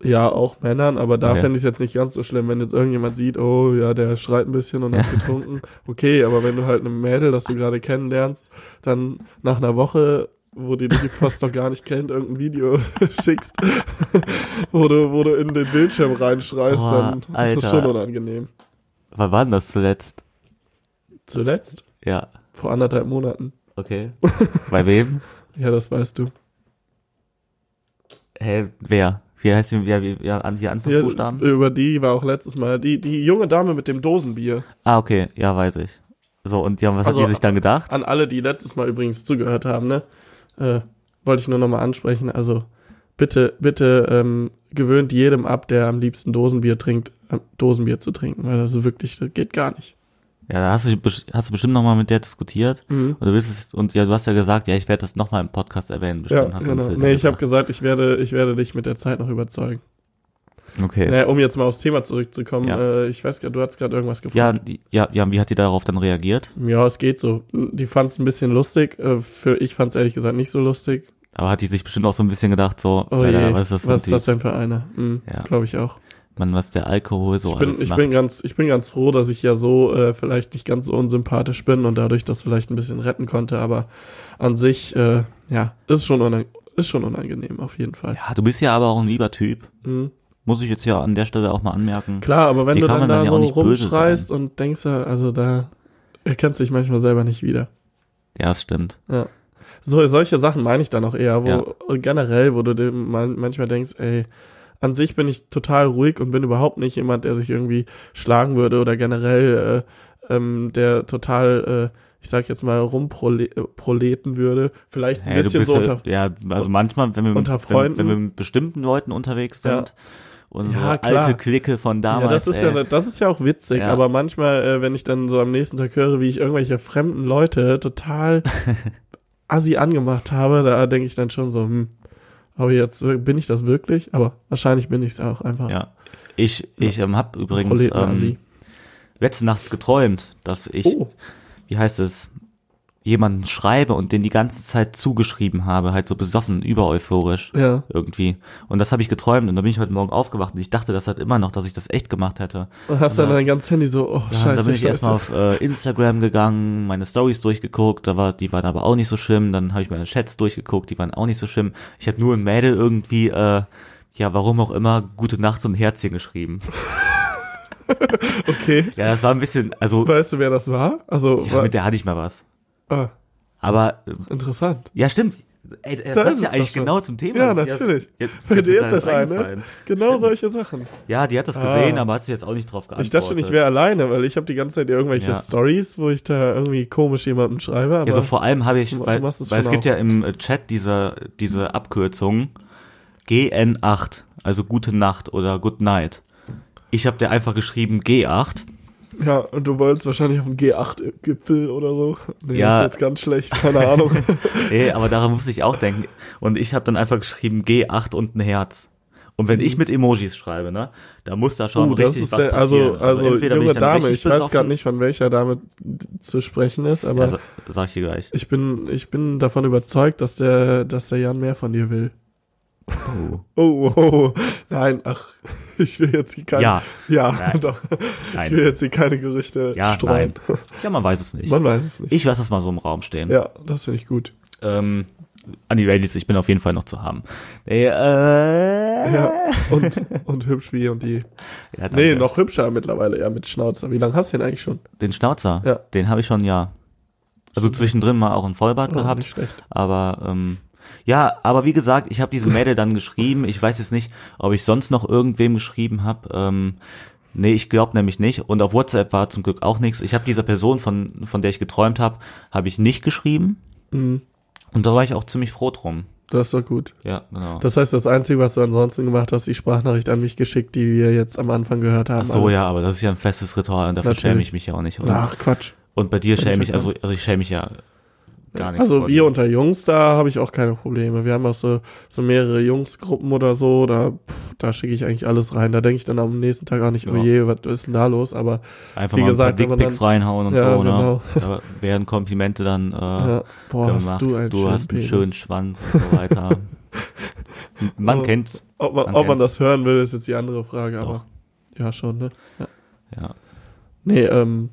Ja, auch Männern, aber da Okay. fände ich es jetzt nicht ganz so schlimm, wenn jetzt irgendjemand sieht, oh ja, der schreit ein bisschen und hat Ja. getrunken. Okay, aber wenn du halt eine Mädel, das du gerade kennenlernst, dann nach einer Woche, wo die dich fast noch gar nicht kennt, irgendein Video schickst, wo du, wo du in den Bildschirm reinschreist, Boah, dann ist Alter. das schon unangenehm. Wann war denn das zuletzt? Zuletzt, Ja, vor anderthalb Monaten. okay. Bei wem? Ja, das weißt du. Hä, wer? Wie heißt die, ja, wie, ja, die Ja, Anfangsbuchstaben? über die war auch letztes Mal die, die junge Dame mit dem Dosenbier. Ah, okay, ja, weiß ich. So, und ja, was Also, hat die sich dann gedacht? An alle, die letztes Mal übrigens zugehört haben, ne? Äh, wollte ich nur nochmal ansprechen. Also bitte, bitte ähm, gewöhnt jedem ab, der am liebsten Dosenbier trinkt, äh, Dosenbier zu trinken, weil das wirklich, das geht gar nicht. Ja, da hast du, hast du bestimmt nochmal mit der diskutiert. Mhm. Und du willst es, und ja, du hast ja gesagt, ja, ich werde das nochmal im Podcast erwähnen, Ja, bestimmt. hast du uns genau. ja Nee, ich habe gesagt. ich werde, ich werde dich mit der Zeit noch überzeugen. Okay. Naja, um jetzt mal aufs Thema zurückzukommen, Ja. äh, ich weiß gerade, du hast gerade irgendwas gefragt. Ja, die- ja, ja, wie hat die darauf dann reagiert? Ja, es geht so. Die fand es ein bisschen lustig. Äh, Für ich fand es ehrlich gesagt nicht so lustig. Aber hat die sich bestimmt auch so ein bisschen gedacht, so, Oh Alter, was ist das für was ist das denn für einer? Hm, Ja. Glaube ich auch. Mann, was der Alkohol so ich bin, alles ich macht. bin ganz, ich bin ganz froh, dass ich ja so äh, vielleicht nicht ganz so unsympathisch bin und dadurch das vielleicht ein bisschen retten konnte. Aber an sich, äh, ja, ist schon, unang ist schon unangenehm auf jeden Fall. ja, du bist ja aber auch ein lieber Typ. Hm. Muss ich jetzt ja an der Stelle auch mal anmerken. Klar, aber wenn Die du dann man da dann ja so böse rumschreist und denkst, ja, also da erkennst du dich manchmal selber nicht wieder. Ja, es stimmt. Ja. So, solche Sachen meine ich dann auch eher, wo Ja. generell, wo du dir man, manchmal denkst, ey, an sich bin ich total ruhig und bin überhaupt nicht jemand, der sich irgendwie schlagen würde oder generell, äh, ähm, der total, äh, ich sag jetzt mal, rumproleten würde. Vielleicht ein du bisschen so ja, unter. ja, also manchmal, wenn wir, unter wenn, Freunden. wenn wir mit bestimmten Leuten unterwegs sind, Ja. unsere Ja, alte Clique von damals, ja, das ist ey, ja, das ist ja auch witzig, Ja. aber manchmal, äh, wenn ich dann so am nächsten Tag höre, wie ich irgendwelche fremden Leute total assi angemacht habe, da denke ich dann schon so, hm, aber jetzt bin ich das wirklich? Aber wahrscheinlich bin ich es auch einfach. ja. Ich, ich ähm, habe übrigens ähm, letzte Nacht geträumt, dass ich, Oh, wie heißt es, jemanden schreibe und den die ganze Zeit zugeschrieben habe, halt so besoffen, übereuphorisch. ja. Irgendwie. Und das habe ich geträumt und da bin ich heute Morgen aufgewacht und ich dachte das halt immer noch, dass ich das echt gemacht hätte. Und hast dann dein ganzes Handy so, oh, Ja, scheiße, da bin ich erstmal auf äh, Instagram gegangen, meine Stories durchgeguckt, da war, die waren aber auch nicht so schlimm. Dann habe ich meine Chats durchgeguckt, die waren auch nicht so schlimm. Ich habe nur ein Mädel irgendwie, äh, ja, warum auch immer, gute Nacht und Herzchen geschrieben. okay. Ja, das war ein bisschen, also, Weißt du, wer das war? Also, ja, war, mit der hatte ich mal was. Ah, Aber, äh, interessant. ja, stimmt. Ey, das Da passt ist ja eigentlich genau zum Thema. Ja, Das ist natürlich. Jetzt, Fällt ist dir jetzt das das ein, ne? eingefallen. Genau Stimmt. solche Sachen. Ja, die hat das gesehen, Ah. aber hat sie jetzt auch nicht drauf geantwortet. Ich dachte schon, ich wäre alleine, weil ich habe die ganze Zeit irgendwelche Ja. Stories, wo ich da irgendwie komisch jemandem schreibe. Aber Ja, so vor allem habe ich, weil, weil es schon gibt auch. ja im äh, Chat diese, diese Abkürzung GN8, also gute Nacht oder Good Night. Ich habe dir einfach geschrieben G8. Ja, und du wolltest wahrscheinlich auf den G8-Gipfel oder so. Nee, Ja. ist jetzt ganz schlecht, keine Ahnung. Ey, aber daran musste ich auch denken. Und ich habe dann einfach geschrieben G8 und ein Herz. Und wenn ich mit Emojis schreibe, ne, da muss da schon das richtig ist was also, passieren. also, entweder bin junge Dame, ich weiß gerade nicht, von welcher Dame zu sprechen ist, aber Ja, sa- sag ich dir gleich. ich bin, ich bin davon überzeugt, dass der, dass der Jan mehr von dir will. Oh. Oh, oh, oh. nein, ach, ich will jetzt hier keine, Ja, ja, Nein. doch, ich nein. will jetzt hier keine Gerüchte Ja, streuen. Ja, man weiß es nicht. Man weiß es nicht. Ich lasse es mal so im Raum stehen. ja, das finde ich gut. Ähm, an die Ladies, ich bin auf jeden Fall noch zu haben. Nee, äh, Ja, und, und hübsch wie und die. Ja, danke. Nee, noch hübscher mittlerweile, ja, mit Schnauzer. Wie lange hast du den eigentlich schon? Den Schnauzer, Ja. den habe ich schon, ja. Also zwischendrin mal auch ein Vollbart Oh, gehabt. nicht schlecht. Aber ähm, ja, aber wie gesagt, ich habe diese Mädel dann geschrieben. Ich weiß jetzt nicht, ob ich sonst noch irgendwem geschrieben habe. Ähm, nee, ich glaube nämlich nicht. Und auf WhatsApp war zum Glück auch nichts. Ich habe dieser Person, von, von der ich geträumt habe, habe ich nicht geschrieben. Mhm, Und da war ich auch ziemlich froh drum. das ist doch gut. Ja, genau. Das heißt, das Einzige, was du ansonsten gemacht hast, die Sprachnachricht an mich geschickt, die wir jetzt am Anfang gehört haben. Ach so, Aber- ja, aber das ist ja ein festes Ritual und dafür schäme ich mich ja auch nicht. Und, Ach, Quatsch. und bei dir schäme ich, also, also ich schäme mich ja gar nichts. Also wir unter Jungs, da habe ich auch keine Probleme. Wir haben auch so, so mehrere Jungsgruppen oder so, da, pff, da schicke ich eigentlich alles rein. Da denke ich dann am nächsten Tag auch nicht, oh Ja. je, was ist denn da los? Aber Einfach wie mal gesagt, ein paar Dickpics reinhauen und Ja, so, ne? genau. Da werden Komplimente dann äh, ja, boah, hast gemacht. du einen schönen hast einen Penis. schönen Schwanz und so weiter. Man Oh. kennt's, Ob man, Man ob man das hören will, ist jetzt die andere Frage, aber Doch. ja schon, ne? ja. Nee, ähm,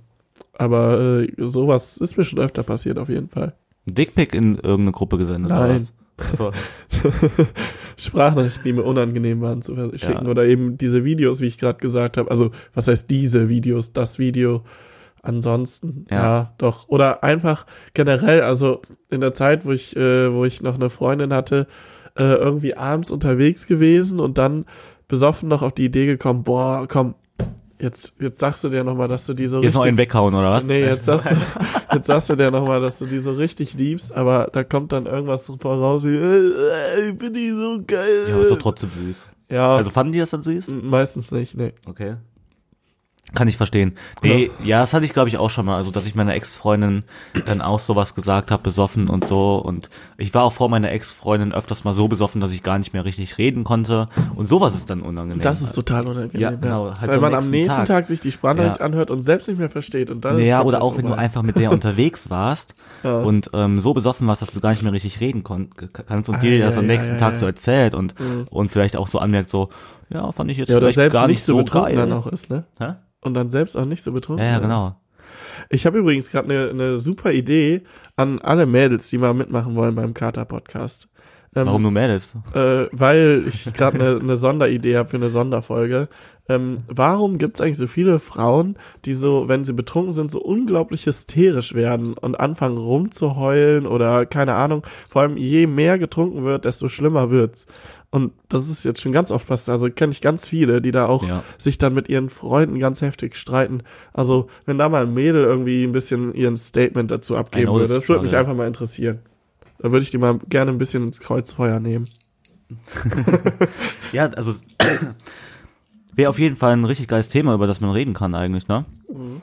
aber äh, sowas ist mir schon öfter passiert, auf jeden Fall. Ein Dickpic in irgendeine Gruppe gesendet Nein. oder was? Also, Sprachnachrichten, die mir unangenehm waren zu verschicken Ja. oder eben diese Videos, wie ich gerade gesagt habe. Also, was heißt diese Videos, das Video? Ansonsten, ja. Ja. doch. Oder einfach generell, also in der Zeit, wo ich, äh, wo ich noch eine Freundin hatte, äh, irgendwie abends unterwegs gewesen und dann besoffen noch auf die Idee gekommen, boah, komm, jetzt, jetzt sagst du dir nochmal, dass du die so jetzt noch richtig einen weghauen oder was? Nee, jetzt sagst du, jetzt sagst du dir nochmal, dass du die so richtig liebst, aber da kommt dann irgendwas voraus wie, äh, ich finde die so geil. Ja, ist doch trotzdem süß. Ja, Also fanden die das dann süß? meistens nicht, nee. Okay. Kann ich verstehen. Nee, ja, das hatte ich glaube ich auch schon mal, also dass ich meiner Ex-Freundin dann auch sowas gesagt habe, besoffen und so und ich war auch vor meiner Ex-Freundin öfters mal so besoffen, dass ich gar nicht mehr richtig reden konnte und sowas ist dann unangenehm. Das ist total unangenehm. Ja, genau, halt Weil so man am nächsten Tag. Tag. sich die Sprachnachricht Ja. anhört und selbst nicht mehr versteht. Und dann ist ja, oder auch wenn du vorbei. einfach mit der unterwegs warst Ja. und ähm, so besoffen warst, dass du gar nicht mehr richtig reden kannst und Ah, dir ja, das am ja, nächsten ja, Tag ja. so erzählt und Mhm. und vielleicht auch so anmerkt so, ja, fand ich jetzt Ja, oder vielleicht selbst gar nicht nicht so so betrunken geil. dann auch ist, ne? Hä? Und dann selbst auch nicht so betrunken. Ja, ja, genau. Ich habe übrigens gerade eine ne super Idee an alle Mädels, die mal mitmachen wollen beim Kater-Podcast. Ähm, Warum du meldest? äh, weil ich gerade eine ne Sonderidee habe für eine Sonderfolge. Ähm, warum gibt es eigentlich so viele Frauen, die so, wenn sie betrunken sind, so unglaublich hysterisch werden und anfangen rumzuheulen oder keine Ahnung. Vor allem je mehr getrunken wird, desto schlimmer wird's. Und das ist jetzt schon ganz oft passiert. Also kenne ich ganz viele, die da auch Ja. sich dann mit ihren Freunden ganz heftig streiten. Also wenn da mal ein Mädel irgendwie ein bisschen ihren Statement dazu abgeben know würde, das würde mich einfach mal interessieren. Da würde ich die mal gerne ein bisschen ins Kreuzfeuer nehmen. Ja, also wäre auf jeden Fall ein richtig geiles Thema, über das man reden kann eigentlich, ne? Mhm.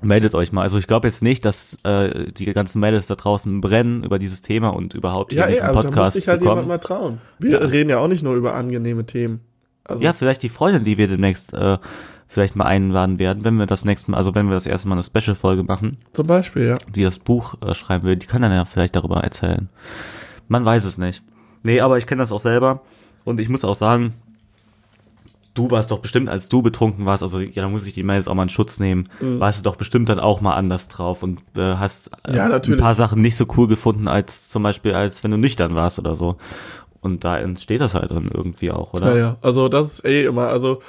Meldet euch mal. Also ich glaube jetzt nicht, dass äh, die ganzen Mädels da draußen brennen über dieses Thema und überhaupt Ja, in ey, diesen aber da muss Podcast sich halt jemand kommen. mal trauen. Wir reden ja auch nicht nur über angenehme Themen. Also, Ja, vielleicht die Freundin, die wir demnächst äh, vielleicht mal einladen werden, wenn wir das nächste Mal, also wenn wir das erste Mal eine Special-Folge machen, zum Beispiel, ja. die das Buch äh, schreiben will, die kann dann ja vielleicht darüber erzählen. Man weiß es nicht. Nee, aber ich kenne das auch selber und ich muss auch sagen, du warst doch bestimmt, als du betrunken warst, also ja, da muss ich die Mails auch mal in Schutz nehmen, Mhm. warst du doch bestimmt dann auch mal anders drauf und äh, hast äh, Ja, ein paar Sachen nicht so cool gefunden, als zum Beispiel, als wenn du nüchtern warst oder so. Und da entsteht das halt dann irgendwie auch, oder? Ja, ja. Also das ist eh immer, also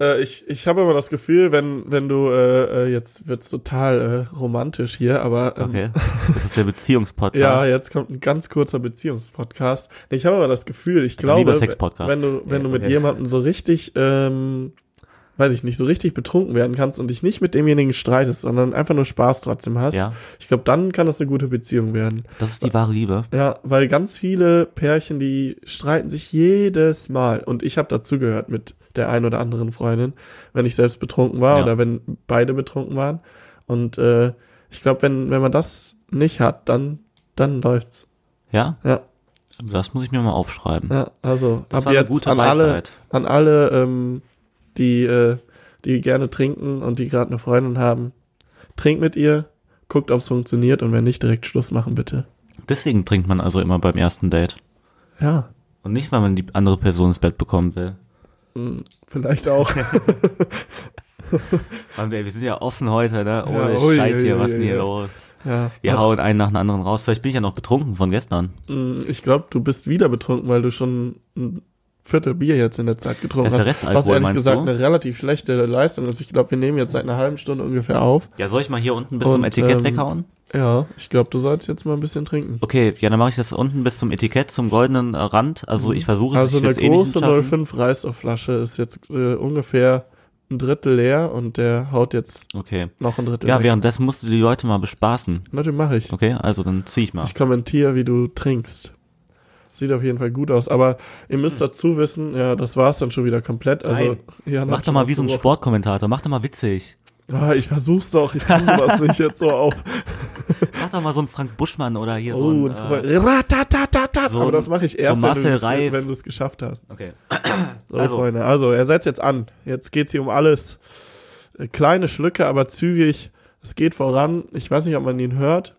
äh, ich, ich habe immer das Gefühl, wenn, wenn du, äh, äh, jetzt wird's total äh, romantisch hier, aber ähm, Okay. Das ist der Beziehungspodcast. Ja, jetzt kommt ein ganz kurzer Beziehungspodcast. Ich habe aber das Gefühl, ich glaube, wenn du, wenn Ja, du mit okay. jemandem so richtig, ähm, weiß ich nicht, so richtig betrunken werden kannst und dich nicht mit demjenigen streitest, sondern einfach nur Spaß trotzdem hast, Ja. ich glaube, dann kann das eine gute Beziehung werden. Das ist die wahre Liebe. Ja, weil ganz viele Pärchen, die streiten sich jedes Mal. Und ich habe dazugehört mit der ein oder anderen Freundin, wenn ich selbst betrunken war Ja. oder wenn beide betrunken waren. Und äh, ich glaube, wenn, wenn man das nicht hat, dann, dann läuft's. Ja? Ja, Das muss ich mir mal aufschreiben. ja also Das ab jetzt an alle, an alle, ähm, die, äh, die gerne trinken und die gerade eine Freundin haben, trinkt mit ihr, guckt, ob's funktioniert und wenn nicht, direkt Schluss machen, bitte. Deswegen trinkt man also immer beim ersten Date. Ja, Und nicht, weil man die andere Person ins Bett bekommen will. hm, vielleicht auch. Mann, wir sind ja offen heute, ne? Ohne Ja, ui, Scheiß hier, was ist denn hier los? ja. Wir Ach, hauen einen nach dem anderen raus. Vielleicht bin ich ja noch betrunken von gestern. Mm, Ich glaube, du bist wieder betrunken, weil du schon ein Viertel Bier jetzt in der Zeit getrunken Das ist hast. Was ehrlich gesagt du? eine relativ schlechte Leistung ist. Ich glaube, wir nehmen jetzt seit einer halben Stunde ungefähr auf. Ja, soll ich mal hier unten bis Und, zum Etikett ähm, weghauen? Ja, ich glaube, du sollst jetzt mal ein bisschen trinken. Okay, ja, dann mache ich das unten bis zum Etikett, zum goldenen äh, Rand. Also ich versuche es, Also eine eh große schaffen. 05 Reisdorfflasche ist jetzt äh, ungefähr ein Drittel leer und der haut jetzt Okay. noch ein Drittel Ja, weg. währenddessen musst du die Leute mal bespaßen. Natürlich mache ich. Okay, also dann zieh ich mal. Ich kommentiere, wie du trinkst. Sieht auf jeden Fall gut aus. Aber ihr müsst dazu wissen, ja, das war's dann schon wieder komplett. Also, Mach doch mal wie so ein. Sportkommentator, mach doch mal witzig. Ah, ich versuch's doch, ich kann sowas nicht jetzt so auf. Mach doch mal so einen Frank Buschmann oder hier so Oh, ein, ein äh, so Aber ein- das mache ich erst, so du es- wenn du es geschafft hast. Okay. So, Also. Freunde. Also, er setzt jetzt an. Jetzt geht's hier um alles. Äh, Kleine Schlücke, aber zügig. Es geht voran. Ich weiß nicht, ob man ihn hört.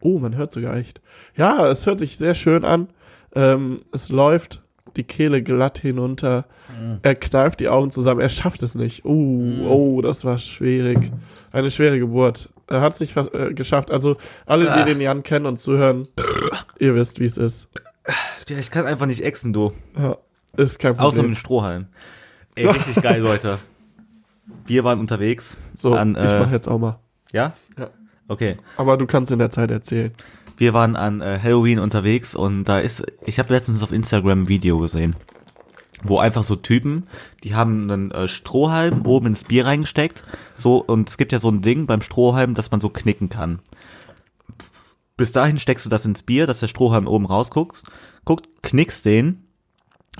Oh, man hört sogar echt. Ja, es hört sich sehr schön an. Ähm, es läuft die Kehle glatt hinunter. Er kneift die Augen zusammen. Er schafft es nicht. Oh, oh, das war schwierig. Eine schwere Geburt. Er hat es nicht fast, äh, geschafft. Also, alle, die den Jan kennen und zuhören, ihr wisst, wie es ist. Ja, ich kann einfach nicht exen, du. Ja, ist kein Außer Problem. mit dem Strohhalm. Ey, richtig geil, Leute. Wir waren unterwegs. So, an, ich äh, mach jetzt auch mal. Ja? Ja. Okay. Aber du kannst in der Zeit erzählen. Wir waren an äh, Halloween unterwegs und da ist, ich habe letztens auf Instagram ein Video gesehen, wo einfach so Typen, die haben einen äh, Strohhalm oben ins Bier reingesteckt, so und es gibt ja so ein Ding beim Strohhalm, dass man so knicken kann. Bis dahin steckst du das ins Bier, dass der Strohhalm oben rausguckt, guckt, knickst den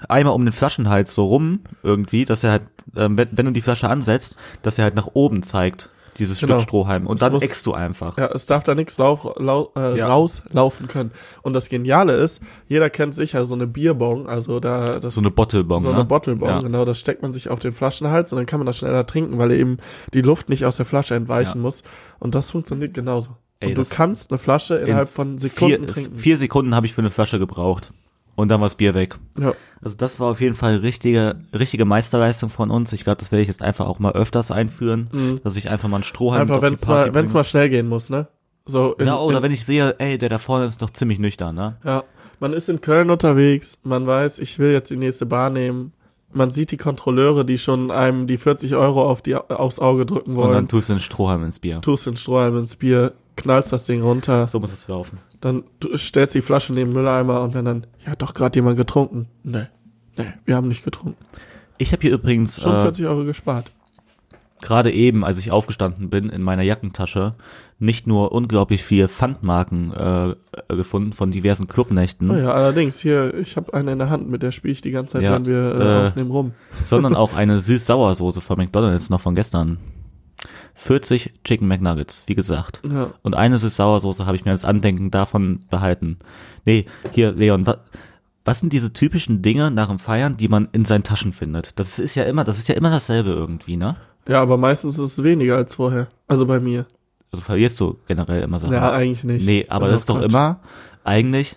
einmal um den Flaschenhals so rum irgendwie, dass er halt, ähm, wenn, wenn du die Flasche ansetzt, dass er halt nach oben zeigt, dieses Genau. Stück Strohhalm. Und Es dann muss- eckst du einfach. Ja, es darf da nichts lauf, lau, äh, Ja. rauslaufen können. Und das Geniale ist, jeder kennt sicher so eine Bierbong, also da das So eine Bottlebong, so ne? eine Bottlebong, Ja. genau, das steckt man sich auf den Flaschenhals und dann kann man das schneller trinken, weil eben die Luft nicht aus der Flasche entweichen Ja. muss. Und das funktioniert genauso. Ey, und du kannst eine Flasche innerhalb von Sekunden vier, trinken. Vier Sekunden habe ich für eine Flasche gebraucht. Und dann war das Bier weg. ja. Also das war auf jeden Fall richtige, richtige Meisterleistung von uns. Ich glaube, das werde ich jetzt einfach auch mal öfters einführen, dass ich einfach mal einen Strohhalm Einfach wenn die es mal, wenn's mal schnell gehen muss, ne? So in, Ja, oder in, wenn ich sehe, ey, der da vorne ist noch ziemlich nüchtern, ne? Ja, man ist in Köln unterwegs, man weiß, ich will jetzt die nächste Bar nehmen. Man sieht die Kontrolleure, die schon einem die 40 Euro auf die, aufs Auge drücken Und wollen. dann tust du einen Strohhalm ins Bier. tust den Strohhalm ins Bier, knallst das Ding runter, So muss es laufen. dann du stellst die Flasche neben den Mülleimer und wenn dann, ja, hat doch gerade jemand getrunken. Nee, nee, wir haben nicht getrunken. Ich habe hier übrigens Schon äh, 40 Euro gespart. gerade eben, als ich aufgestanden bin, in meiner Jackentasche nicht nur unglaublich viele Pfandmarken äh, äh, gefunden von diversen Clubnächten, Oh ja, allerdings, hier, ich habe eine in der Hand, mit der spiele ich die ganze Zeit, Ja, wenn wir äh, äh, aufnehmen, rum. sondern auch eine süß-sauer-Soße von McDonald's noch von gestern. 40 Chicken McNuggets, wie gesagt. Ja. Und eine Süß-Sauersoße habe ich mir als Andenken davon behalten. Nee, hier, Leon, was, was sind diese typischen Dinge nach dem Feiern, die man in seinen Taschen findet? Das ist ja immer, das ist ja immer dasselbe irgendwie, ne? ja, aber meistens ist es weniger als vorher. Also bei mir. Also verlierst du generell immer Sachen. Ja, eigentlich nicht. Nee, aber das, ist doch Quatsch. immer eigentlich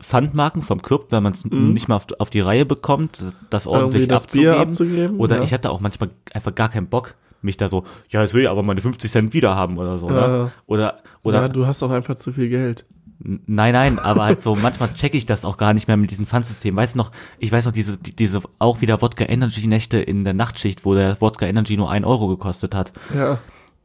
Pfandmarken vom Club, wenn man es nicht mal auf, auf die Reihe bekommt, das ordentlich Mhm. Das abzugeben. Abzugeben, Oder ja. ich hatte auch manchmal einfach gar keinen Bock, mich da so, ja, jetzt will ich aber meine 50 Cent wieder haben oder so. Ja. Ne? Oder, oder ja, du hast auch einfach zu viel Geld. Nein, nein, aber halt so, manchmal checke ich das auch gar nicht mehr mit diesem Pfandsystem. Weißt du noch, ich weiß noch, diese, die- diese auch wieder Wodka Energy Nächte in der Nachtschicht, wo der Wodka Energy nur ein Euro gekostet hat. Ja.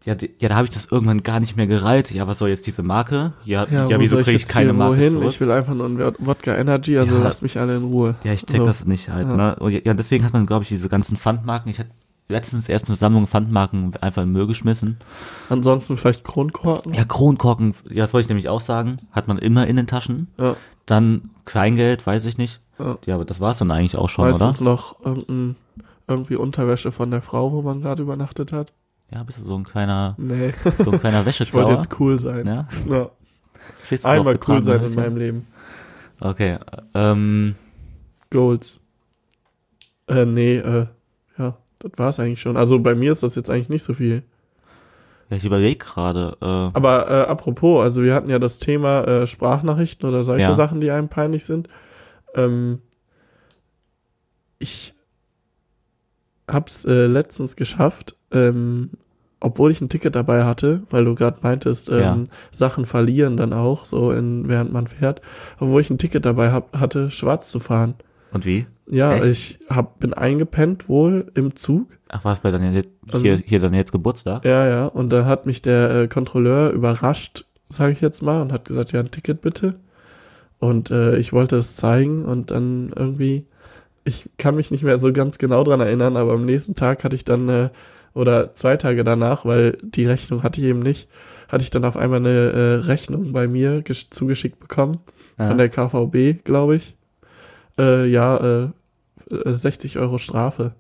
Ja, die, ja, da habe ich das irgendwann gar nicht mehr gereiht. Ja, was soll jetzt diese Marke? Ja, ja, wo wieso kriege ich jetzt keine Marke wohin? zurück? Ich will einfach nur ein Wod- Wodka Energy, also Ja. lasst mich alle in Ruhe. ja, ich check So. das nicht halt. Ja. Ne? Und ja, deswegen hat man, glaube ich, diese ganzen Pfandmarken. Ich hatte letztens erst eine Sammlung Pfandmarken einfach in den Müll geschmissen. Ansonsten vielleicht Kronkorken. Ja, Kronkorken, ja, das wollte ich nämlich auch sagen, hat man immer in den Taschen. Ja. Dann Kleingeld, weiß ich nicht. Ja. Ja, aber das war's dann eigentlich auch schon, Meistens oder? noch irgendein, irgendwie Unterwäsche von der Frau, wo man gerade übernachtet hat. Ja, bist du so ein kleiner, Nee, so ein kleiner ich wollte jetzt cool sein. Ja? Ja. Einmal cool sein in meinem Leben. Okay, ähm, Goals. Äh, nee, äh, das war's eigentlich schon. Also bei mir ist das jetzt eigentlich nicht so viel. ja, ich überlege gerade, äh, Aber äh, apropos, also wir hatten ja das Thema äh, Sprachnachrichten oder solche Ja. Sachen, die einem peinlich sind. Ähm, ich hab's äh, letztens geschafft, ähm, obwohl ich ein Ticket dabei hatte, weil du gerade meintest, ähm, Ja. Sachen verlieren dann auch, so in, während man fährt, obwohl ich ein Ticket dabei hab, hatte, schwarz zu fahren. Und wie? Ja, Echt? ich hab, bin eingepennt wohl im Zug. Ach, war es bei Daniel, hier, Ähm, hier Daniels Geburtstag? Ja, ja. Und da hat mich der äh, Kontrolleur überrascht, sage ich jetzt mal, und hat gesagt, ja, ein Ticket bitte. Und äh, ich wollte es zeigen und dann irgendwie, ich kann mich nicht mehr so ganz genau dran erinnern, aber am nächsten Tag hatte ich dann, äh, oder zwei Tage danach, weil die Rechnung hatte ich eben nicht, hatte ich dann auf einmal eine äh, Rechnung bei mir gesch- zugeschickt bekommen, Ja. von der KVB, glaube ich. Äh, ja, äh, äh, 60 Euro Strafe.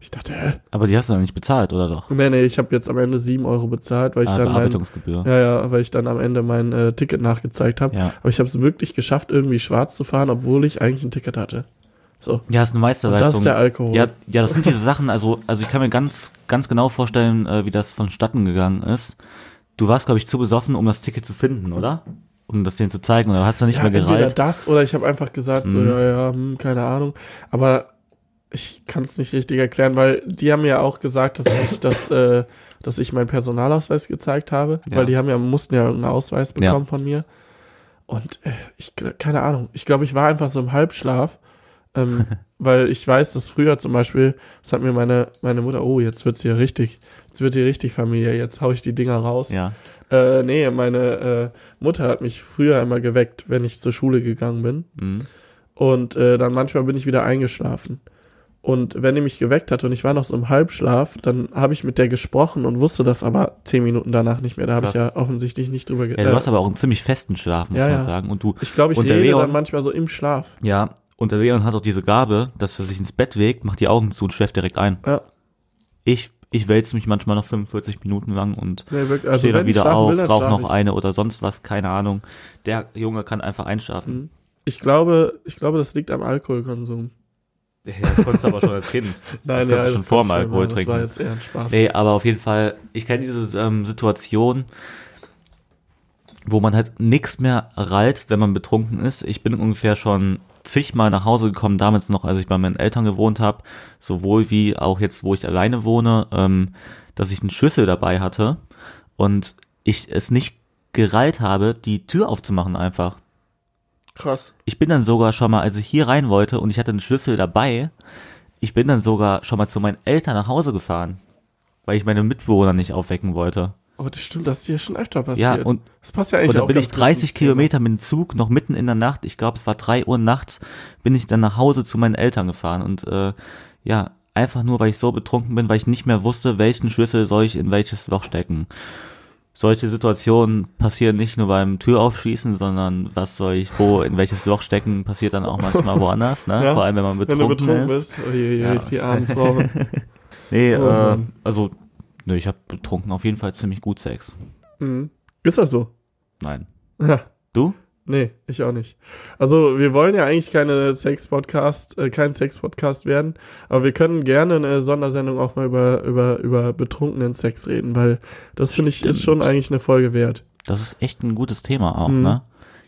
Ich dachte, hä? Aber die hast du noch nicht bezahlt, oder doch? Nee, nee, ich habe jetzt am Ende 7 Euro bezahlt, weil ich Ah, dann mein, ja, ja, weil ich dann am Ende mein äh, Ticket nachgezeigt habe. Ja. Aber ich habe es wirklich geschafft, irgendwie schwarz zu fahren, obwohl ich eigentlich ein Ticket hatte. So. Ja, ist eine Meisterleistung. das ist der Alkohol. Ja, ja, das sind diese Sachen, also, also ich kann mir ganz, ganz genau vorstellen, äh, wie das vonstatten gegangen ist. Du warst, glaube ich, zu besoffen, um das Ticket zu finden, oder? Um das denen zu zeigen, oder hast du nicht ja, mehr entweder gereiht? das oder ich habe einfach gesagt, so, Mhm. ja, ja, hm, keine Ahnung. Aber ich kann es nicht richtig erklären, weil die haben ja auch gesagt, dass ich das, äh, dass ich meinen Personalausweis gezeigt habe, Ja. weil die haben ja, mussten ja irgendeinen Ausweis Ja. bekommen von mir. Und äh, ich, keine Ahnung, ich glaube, ich war einfach so im Halbschlaf, ähm, weil ich weiß, dass früher zum Beispiel, das hat mir meine, meine Mutter, oh, jetzt wird's hier richtig, jetzt wird hier richtig Familie, jetzt hau ich die Dinger raus. Ja. Äh, nee, meine äh, Mutter hat mich früher immer geweckt, wenn ich zur Schule gegangen bin. Mhm. Und äh, dann manchmal bin ich wieder eingeschlafen. Und wenn die mich geweckt hat und ich war noch so im Halbschlaf, dann habe ich mit der gesprochen und wusste das aber zehn Minuten danach nicht mehr. Da habe ich ja offensichtlich nicht drüber Ja, geredet. du hast aber auch einen ziemlich festen Schlaf, muss Ja, man ja. sagen. Und du, ich glaube, ich rede Leon- dann manchmal so im Schlaf. ja, Und der Leon hat auch diese Gabe, dass er sich ins Bett legt, macht die Augen zu und schläft direkt ein. Ja. Ich, ich wälze mich manchmal noch 45 Minuten lang und wirklich, also stehe dann wieder auf, rauche noch ich. eine oder sonst was, keine Ahnung. Der Junge kann einfach einschlafen. Ich glaube, ich glaube, das liegt am Alkoholkonsum. Ja, das konntest du aber schon als Kind. Nein, das ja, du das schon vor dem Alkohol Das trinken. war jetzt eher ein Spaß. Nee, aber auf jeden Fall, ich kenne diese ähm, Situation, wo man halt nichts mehr rallt, wenn man betrunken ist. Ich bin ungefähr schon zigmal nach Hause gekommen, damals noch, als ich bei meinen Eltern gewohnt habe, sowohl wie auch jetzt, wo ich alleine wohne, ähm, dass ich einen Schlüssel dabei hatte und ich es nicht gereilt habe, die Tür aufzumachen einfach. Krass. Ich bin dann sogar schon mal, als ich hier rein wollte und ich hatte einen Schlüssel dabei, ich bin dann sogar schon mal zu meinen Eltern nach Hause gefahren, weil ich meine Mitbewohner nicht aufwecken wollte. Aber das stimmt, das ist hier schon öfter passiert. Ja, und, das passt ja eigentlich und dann auch bin ich gut 30 ins Thema. Kilometer mit dem Zug noch mitten in der Nacht, ich glaube es war drei Uhr nachts, bin ich dann nach Hause zu meinen Eltern gefahren und äh, ja, einfach nur, weil ich so betrunken bin, weil ich nicht mehr wusste, welchen Schlüssel soll ich in welches Loch stecken. Solche Situationen passieren nicht nur beim Türaufschließen, sondern was soll ich wo in welches Loch stecken, passiert dann auch manchmal woanders, ne? Ja, Vor allem wenn man Wenn betrunken, du betrunken ist. bist, oje, Ja. die armen Frauen. Nee, Oh äh, also nö, ich habe betrunken auf jeden Fall ziemlich gut Sex. Mhm. Ist das so? Nein. Ja. Du? Nee, ich auch nicht. Also, wir wollen ja eigentlich keine Sex-Podcast, äh, kein Sex-Podcast werden, aber wir können gerne eine Sondersendung auch mal über, über, über betrunkenen Sex reden, weil das finde ich ist schon eigentlich eine Folge wert. Das ist echt ein gutes Thema auch, Mhm. ne?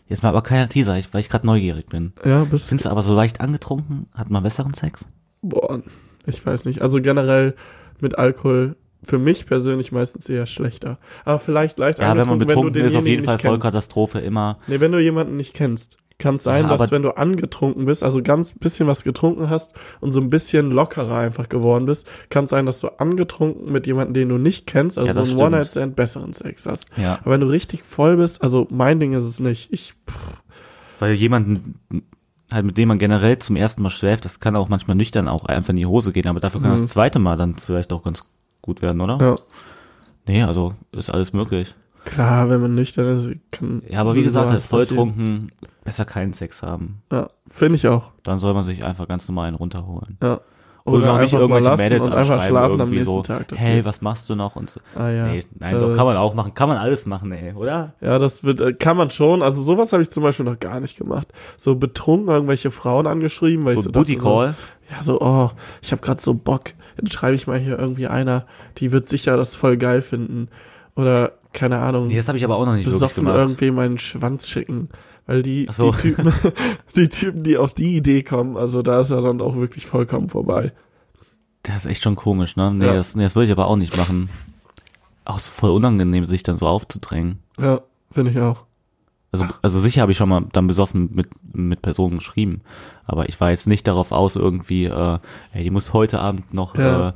Jetzt mal aber keiner Teaser, weil ich gerade neugierig bin. Ja, bis, Sind sie aber so leicht angetrunken? Hat man besseren Sex? boah, ich weiß nicht. Also generell mit Alkohol für mich persönlich meistens eher schlechter. Aber vielleicht leicht Ja, wenn man betrunken wenn ist, auf jeden denjenigen Fall. Vollkatastrophe immer. Nee, wenn du jemanden nicht kennst, kann es sein, Ja, dass wenn du angetrunken bist, also ganz bisschen was getrunken hast und so ein bisschen lockerer einfach geworden bist, kann es sein, dass du angetrunken mit jemandem, den du nicht kennst, also Ja, so ein. One-Night-Stand, besseren Sex hast. Ja. Aber wenn du richtig voll bist, also mein Ding ist es nicht. Ich, Weil jemanden, halt mit dem man generell zum ersten Mal schläft, das kann auch manchmal nüchtern auch einfach in die Hose gehen, aber dafür kann Mhm. das zweite Mal dann vielleicht auch ganz gut werden, oder? ja, Nee, also ist alles möglich. klar, wenn man nüchtern ist, kann. Ja, aber wie gesagt, als volltrunken besser keinen Sex haben. Ja, finde ich auch. Dann soll man sich einfach ganz normal einen runterholen. Ja. Und auch nicht irgendwelche Mädels anschreiben irgendwie so, Tag. Hey, was machst du noch und so. Ah, ja. Nee, nein, Äh, doch, kann man auch machen. Kann man alles machen, ey, oder? Ja, das wird, äh, kann man schon. Also sowas habe ich zum Beispiel noch gar nicht gemacht. So betrunken irgendwelche Frauen angeschrieben, weil So ich so Booty Call. So, ja, so, oh, ich habe gerade so Bock. Jetzt schreibe ich mal hier irgendwie einer, die wird sicher das voll geil finden. Oder, keine Ahnung, Nee, das habe ich aber auch noch nicht wirklich gemacht. irgendwie meinen Schwanz schicken. Weil die, so. die, Typen, die Typen, die auf die Idee kommen, also da ist er dann auch wirklich vollkommen vorbei. Das ist echt schon komisch, ne? Nee, Ja. das, nee, das würde ich aber auch nicht machen. Auch so voll unangenehm, sich dann so aufzudrängen. Ja, finde ich auch. Also, also sicher habe ich schon mal dann besoffen mit, mit Personen geschrieben. Aber ich war jetzt nicht darauf aus, irgendwie, äh, ey, die muss heute Abend noch Ja. äh,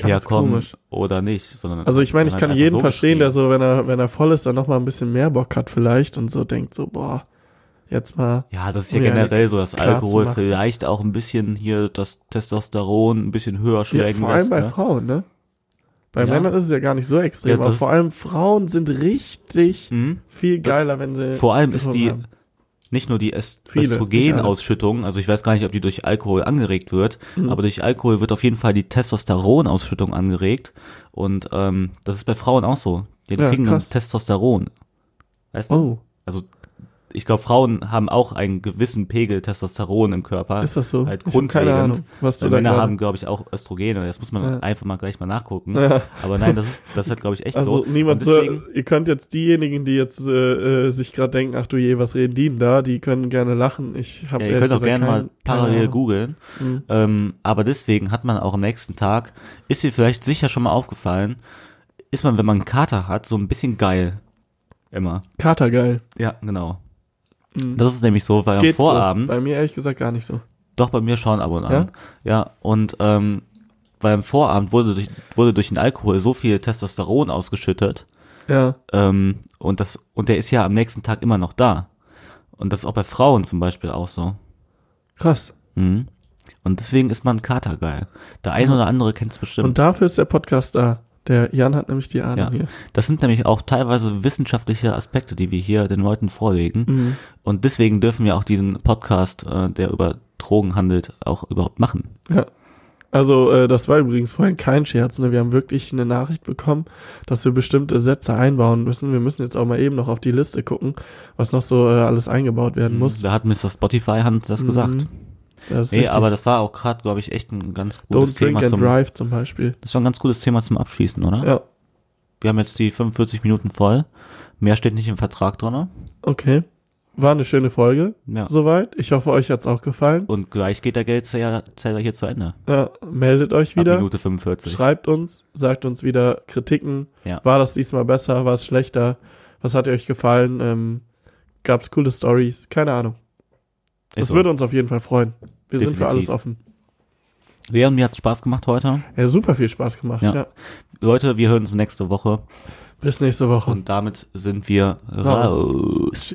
herkommen oder nicht. Sondern Also ich meine, ich kann halt jeden so verstehen, der so, wenn er, wenn er voll ist, dann noch mal ein bisschen mehr Bock hat vielleicht und so denkt so, boah, jetzt mal. Ja, das ist ja ja generell so, dass Alkohol vielleicht auch ein bisschen hier das Testosteron ein bisschen höher Ja, schlägen vor allem lässt. bei ne? Frauen, ne? Bei Ja. Männern ist es ja gar nicht so extrem, Ja, aber vor allem Frauen sind richtig Mhm. viel geiler, wenn sie. Vor allem ist die haben. Nicht nur die Est Viele, Östrogenausschüttung, also ich weiß gar nicht, ob die durch Alkohol angeregt wird, Mhm. aber durch Alkohol wird auf jeden Fall die Testosteronausschüttung angeregt und ähm, das ist bei Frauen auch so. Die Ja, kriegen dann krass. Testosteron. Weißt du? Oh, Also ich glaube, Frauen haben auch einen gewissen Pegel Testosteron im Körper. ist das so? Halt ich keine. Ahnung, was du da Männer haben, glaube ich, auch Östrogene. Das muss man Ja. einfach mal gleich mal nachgucken. Ja. Aber nein, das ist, das ist halt, glaube ich, echt Also so. niemand Und so, deswegen, ihr könnt jetzt diejenigen, die jetzt äh, äh, sich gerade denken, ach du je, was reden die denn da, die können gerne lachen. Ich habe ja, ihr könnt auch gerne mal parallel googeln. Mhm. Ähm, aber deswegen hat man auch am nächsten Tag, ist dir vielleicht sicher schon mal aufgefallen, ist man, wenn man einen Kater hat, so ein bisschen geil. Immer. Kater geil. Ja, genau. Mhm. Das ist nämlich so, weil am Geht Vorabend, So. Bei mir ehrlich gesagt gar nicht so. doch bei mir schon ab und an. Ja, und ähm, weil am Vorabend wurde durch, wurde durch den Alkohol so viel Testosteron ausgeschüttet, Ja. ähm, und das, und der ist ja am nächsten Tag immer noch da. Und das ist auch bei Frauen zum Beispiel auch so. Krass. Mhm. Und deswegen ist man Kater geil. Der eine oder andere kennt es bestimmt. Und dafür ist der Podcast da. Der Jan hat nämlich die Ahnung Ja. hier. Das sind nämlich auch teilweise wissenschaftliche Aspekte, die wir hier den Leuten vorlegen. Mhm. Und deswegen dürfen wir auch diesen Podcast, äh, der über Drogen handelt, auch überhaupt machen. Ja. Also, äh, das war übrigens vorhin kein Scherz, ne? Wir haben wirklich eine Nachricht bekommen, dass wir bestimmte Sätze einbauen müssen. Wir müssen jetzt auch mal eben noch auf die Liste gucken, was noch so äh, alles eingebaut werden muss. Da hat Mr. Spotify Hand das gesagt. Das Nee, richtig. aber das war auch gerade, glaube ich, echt ein ganz gutes Don't drink Thema and zum. drive zum Beispiel. Das war ein ganz gutes Thema zum Abschließen, oder? Ja, Wir haben jetzt die 45 Minuten voll. Mehr steht nicht im Vertrag drin. okay. War eine schöne Folge. Ja. Soweit. Ich hoffe, euch hat's auch gefallen. Und gleich geht der Geldzähler Zähler hier zu Ende. Ja, meldet euch Ab wieder. Minute 45. Schreibt uns, sagt uns wieder Kritiken. Ja. War das diesmal besser? War es schlechter? Was hat euch gefallen? Ähm, Gab es coole Stories? Keine Ahnung. Das so. würde uns auf jeden Fall freuen. Wir sind für Definitiv. alles offen. Und mir hat Spaß gemacht heute. Ja, super viel Spaß gemacht. Ja. Ja. Leute, wir hören uns nächste Woche. Bis nächste Woche. Und damit sind wir Raus. raus.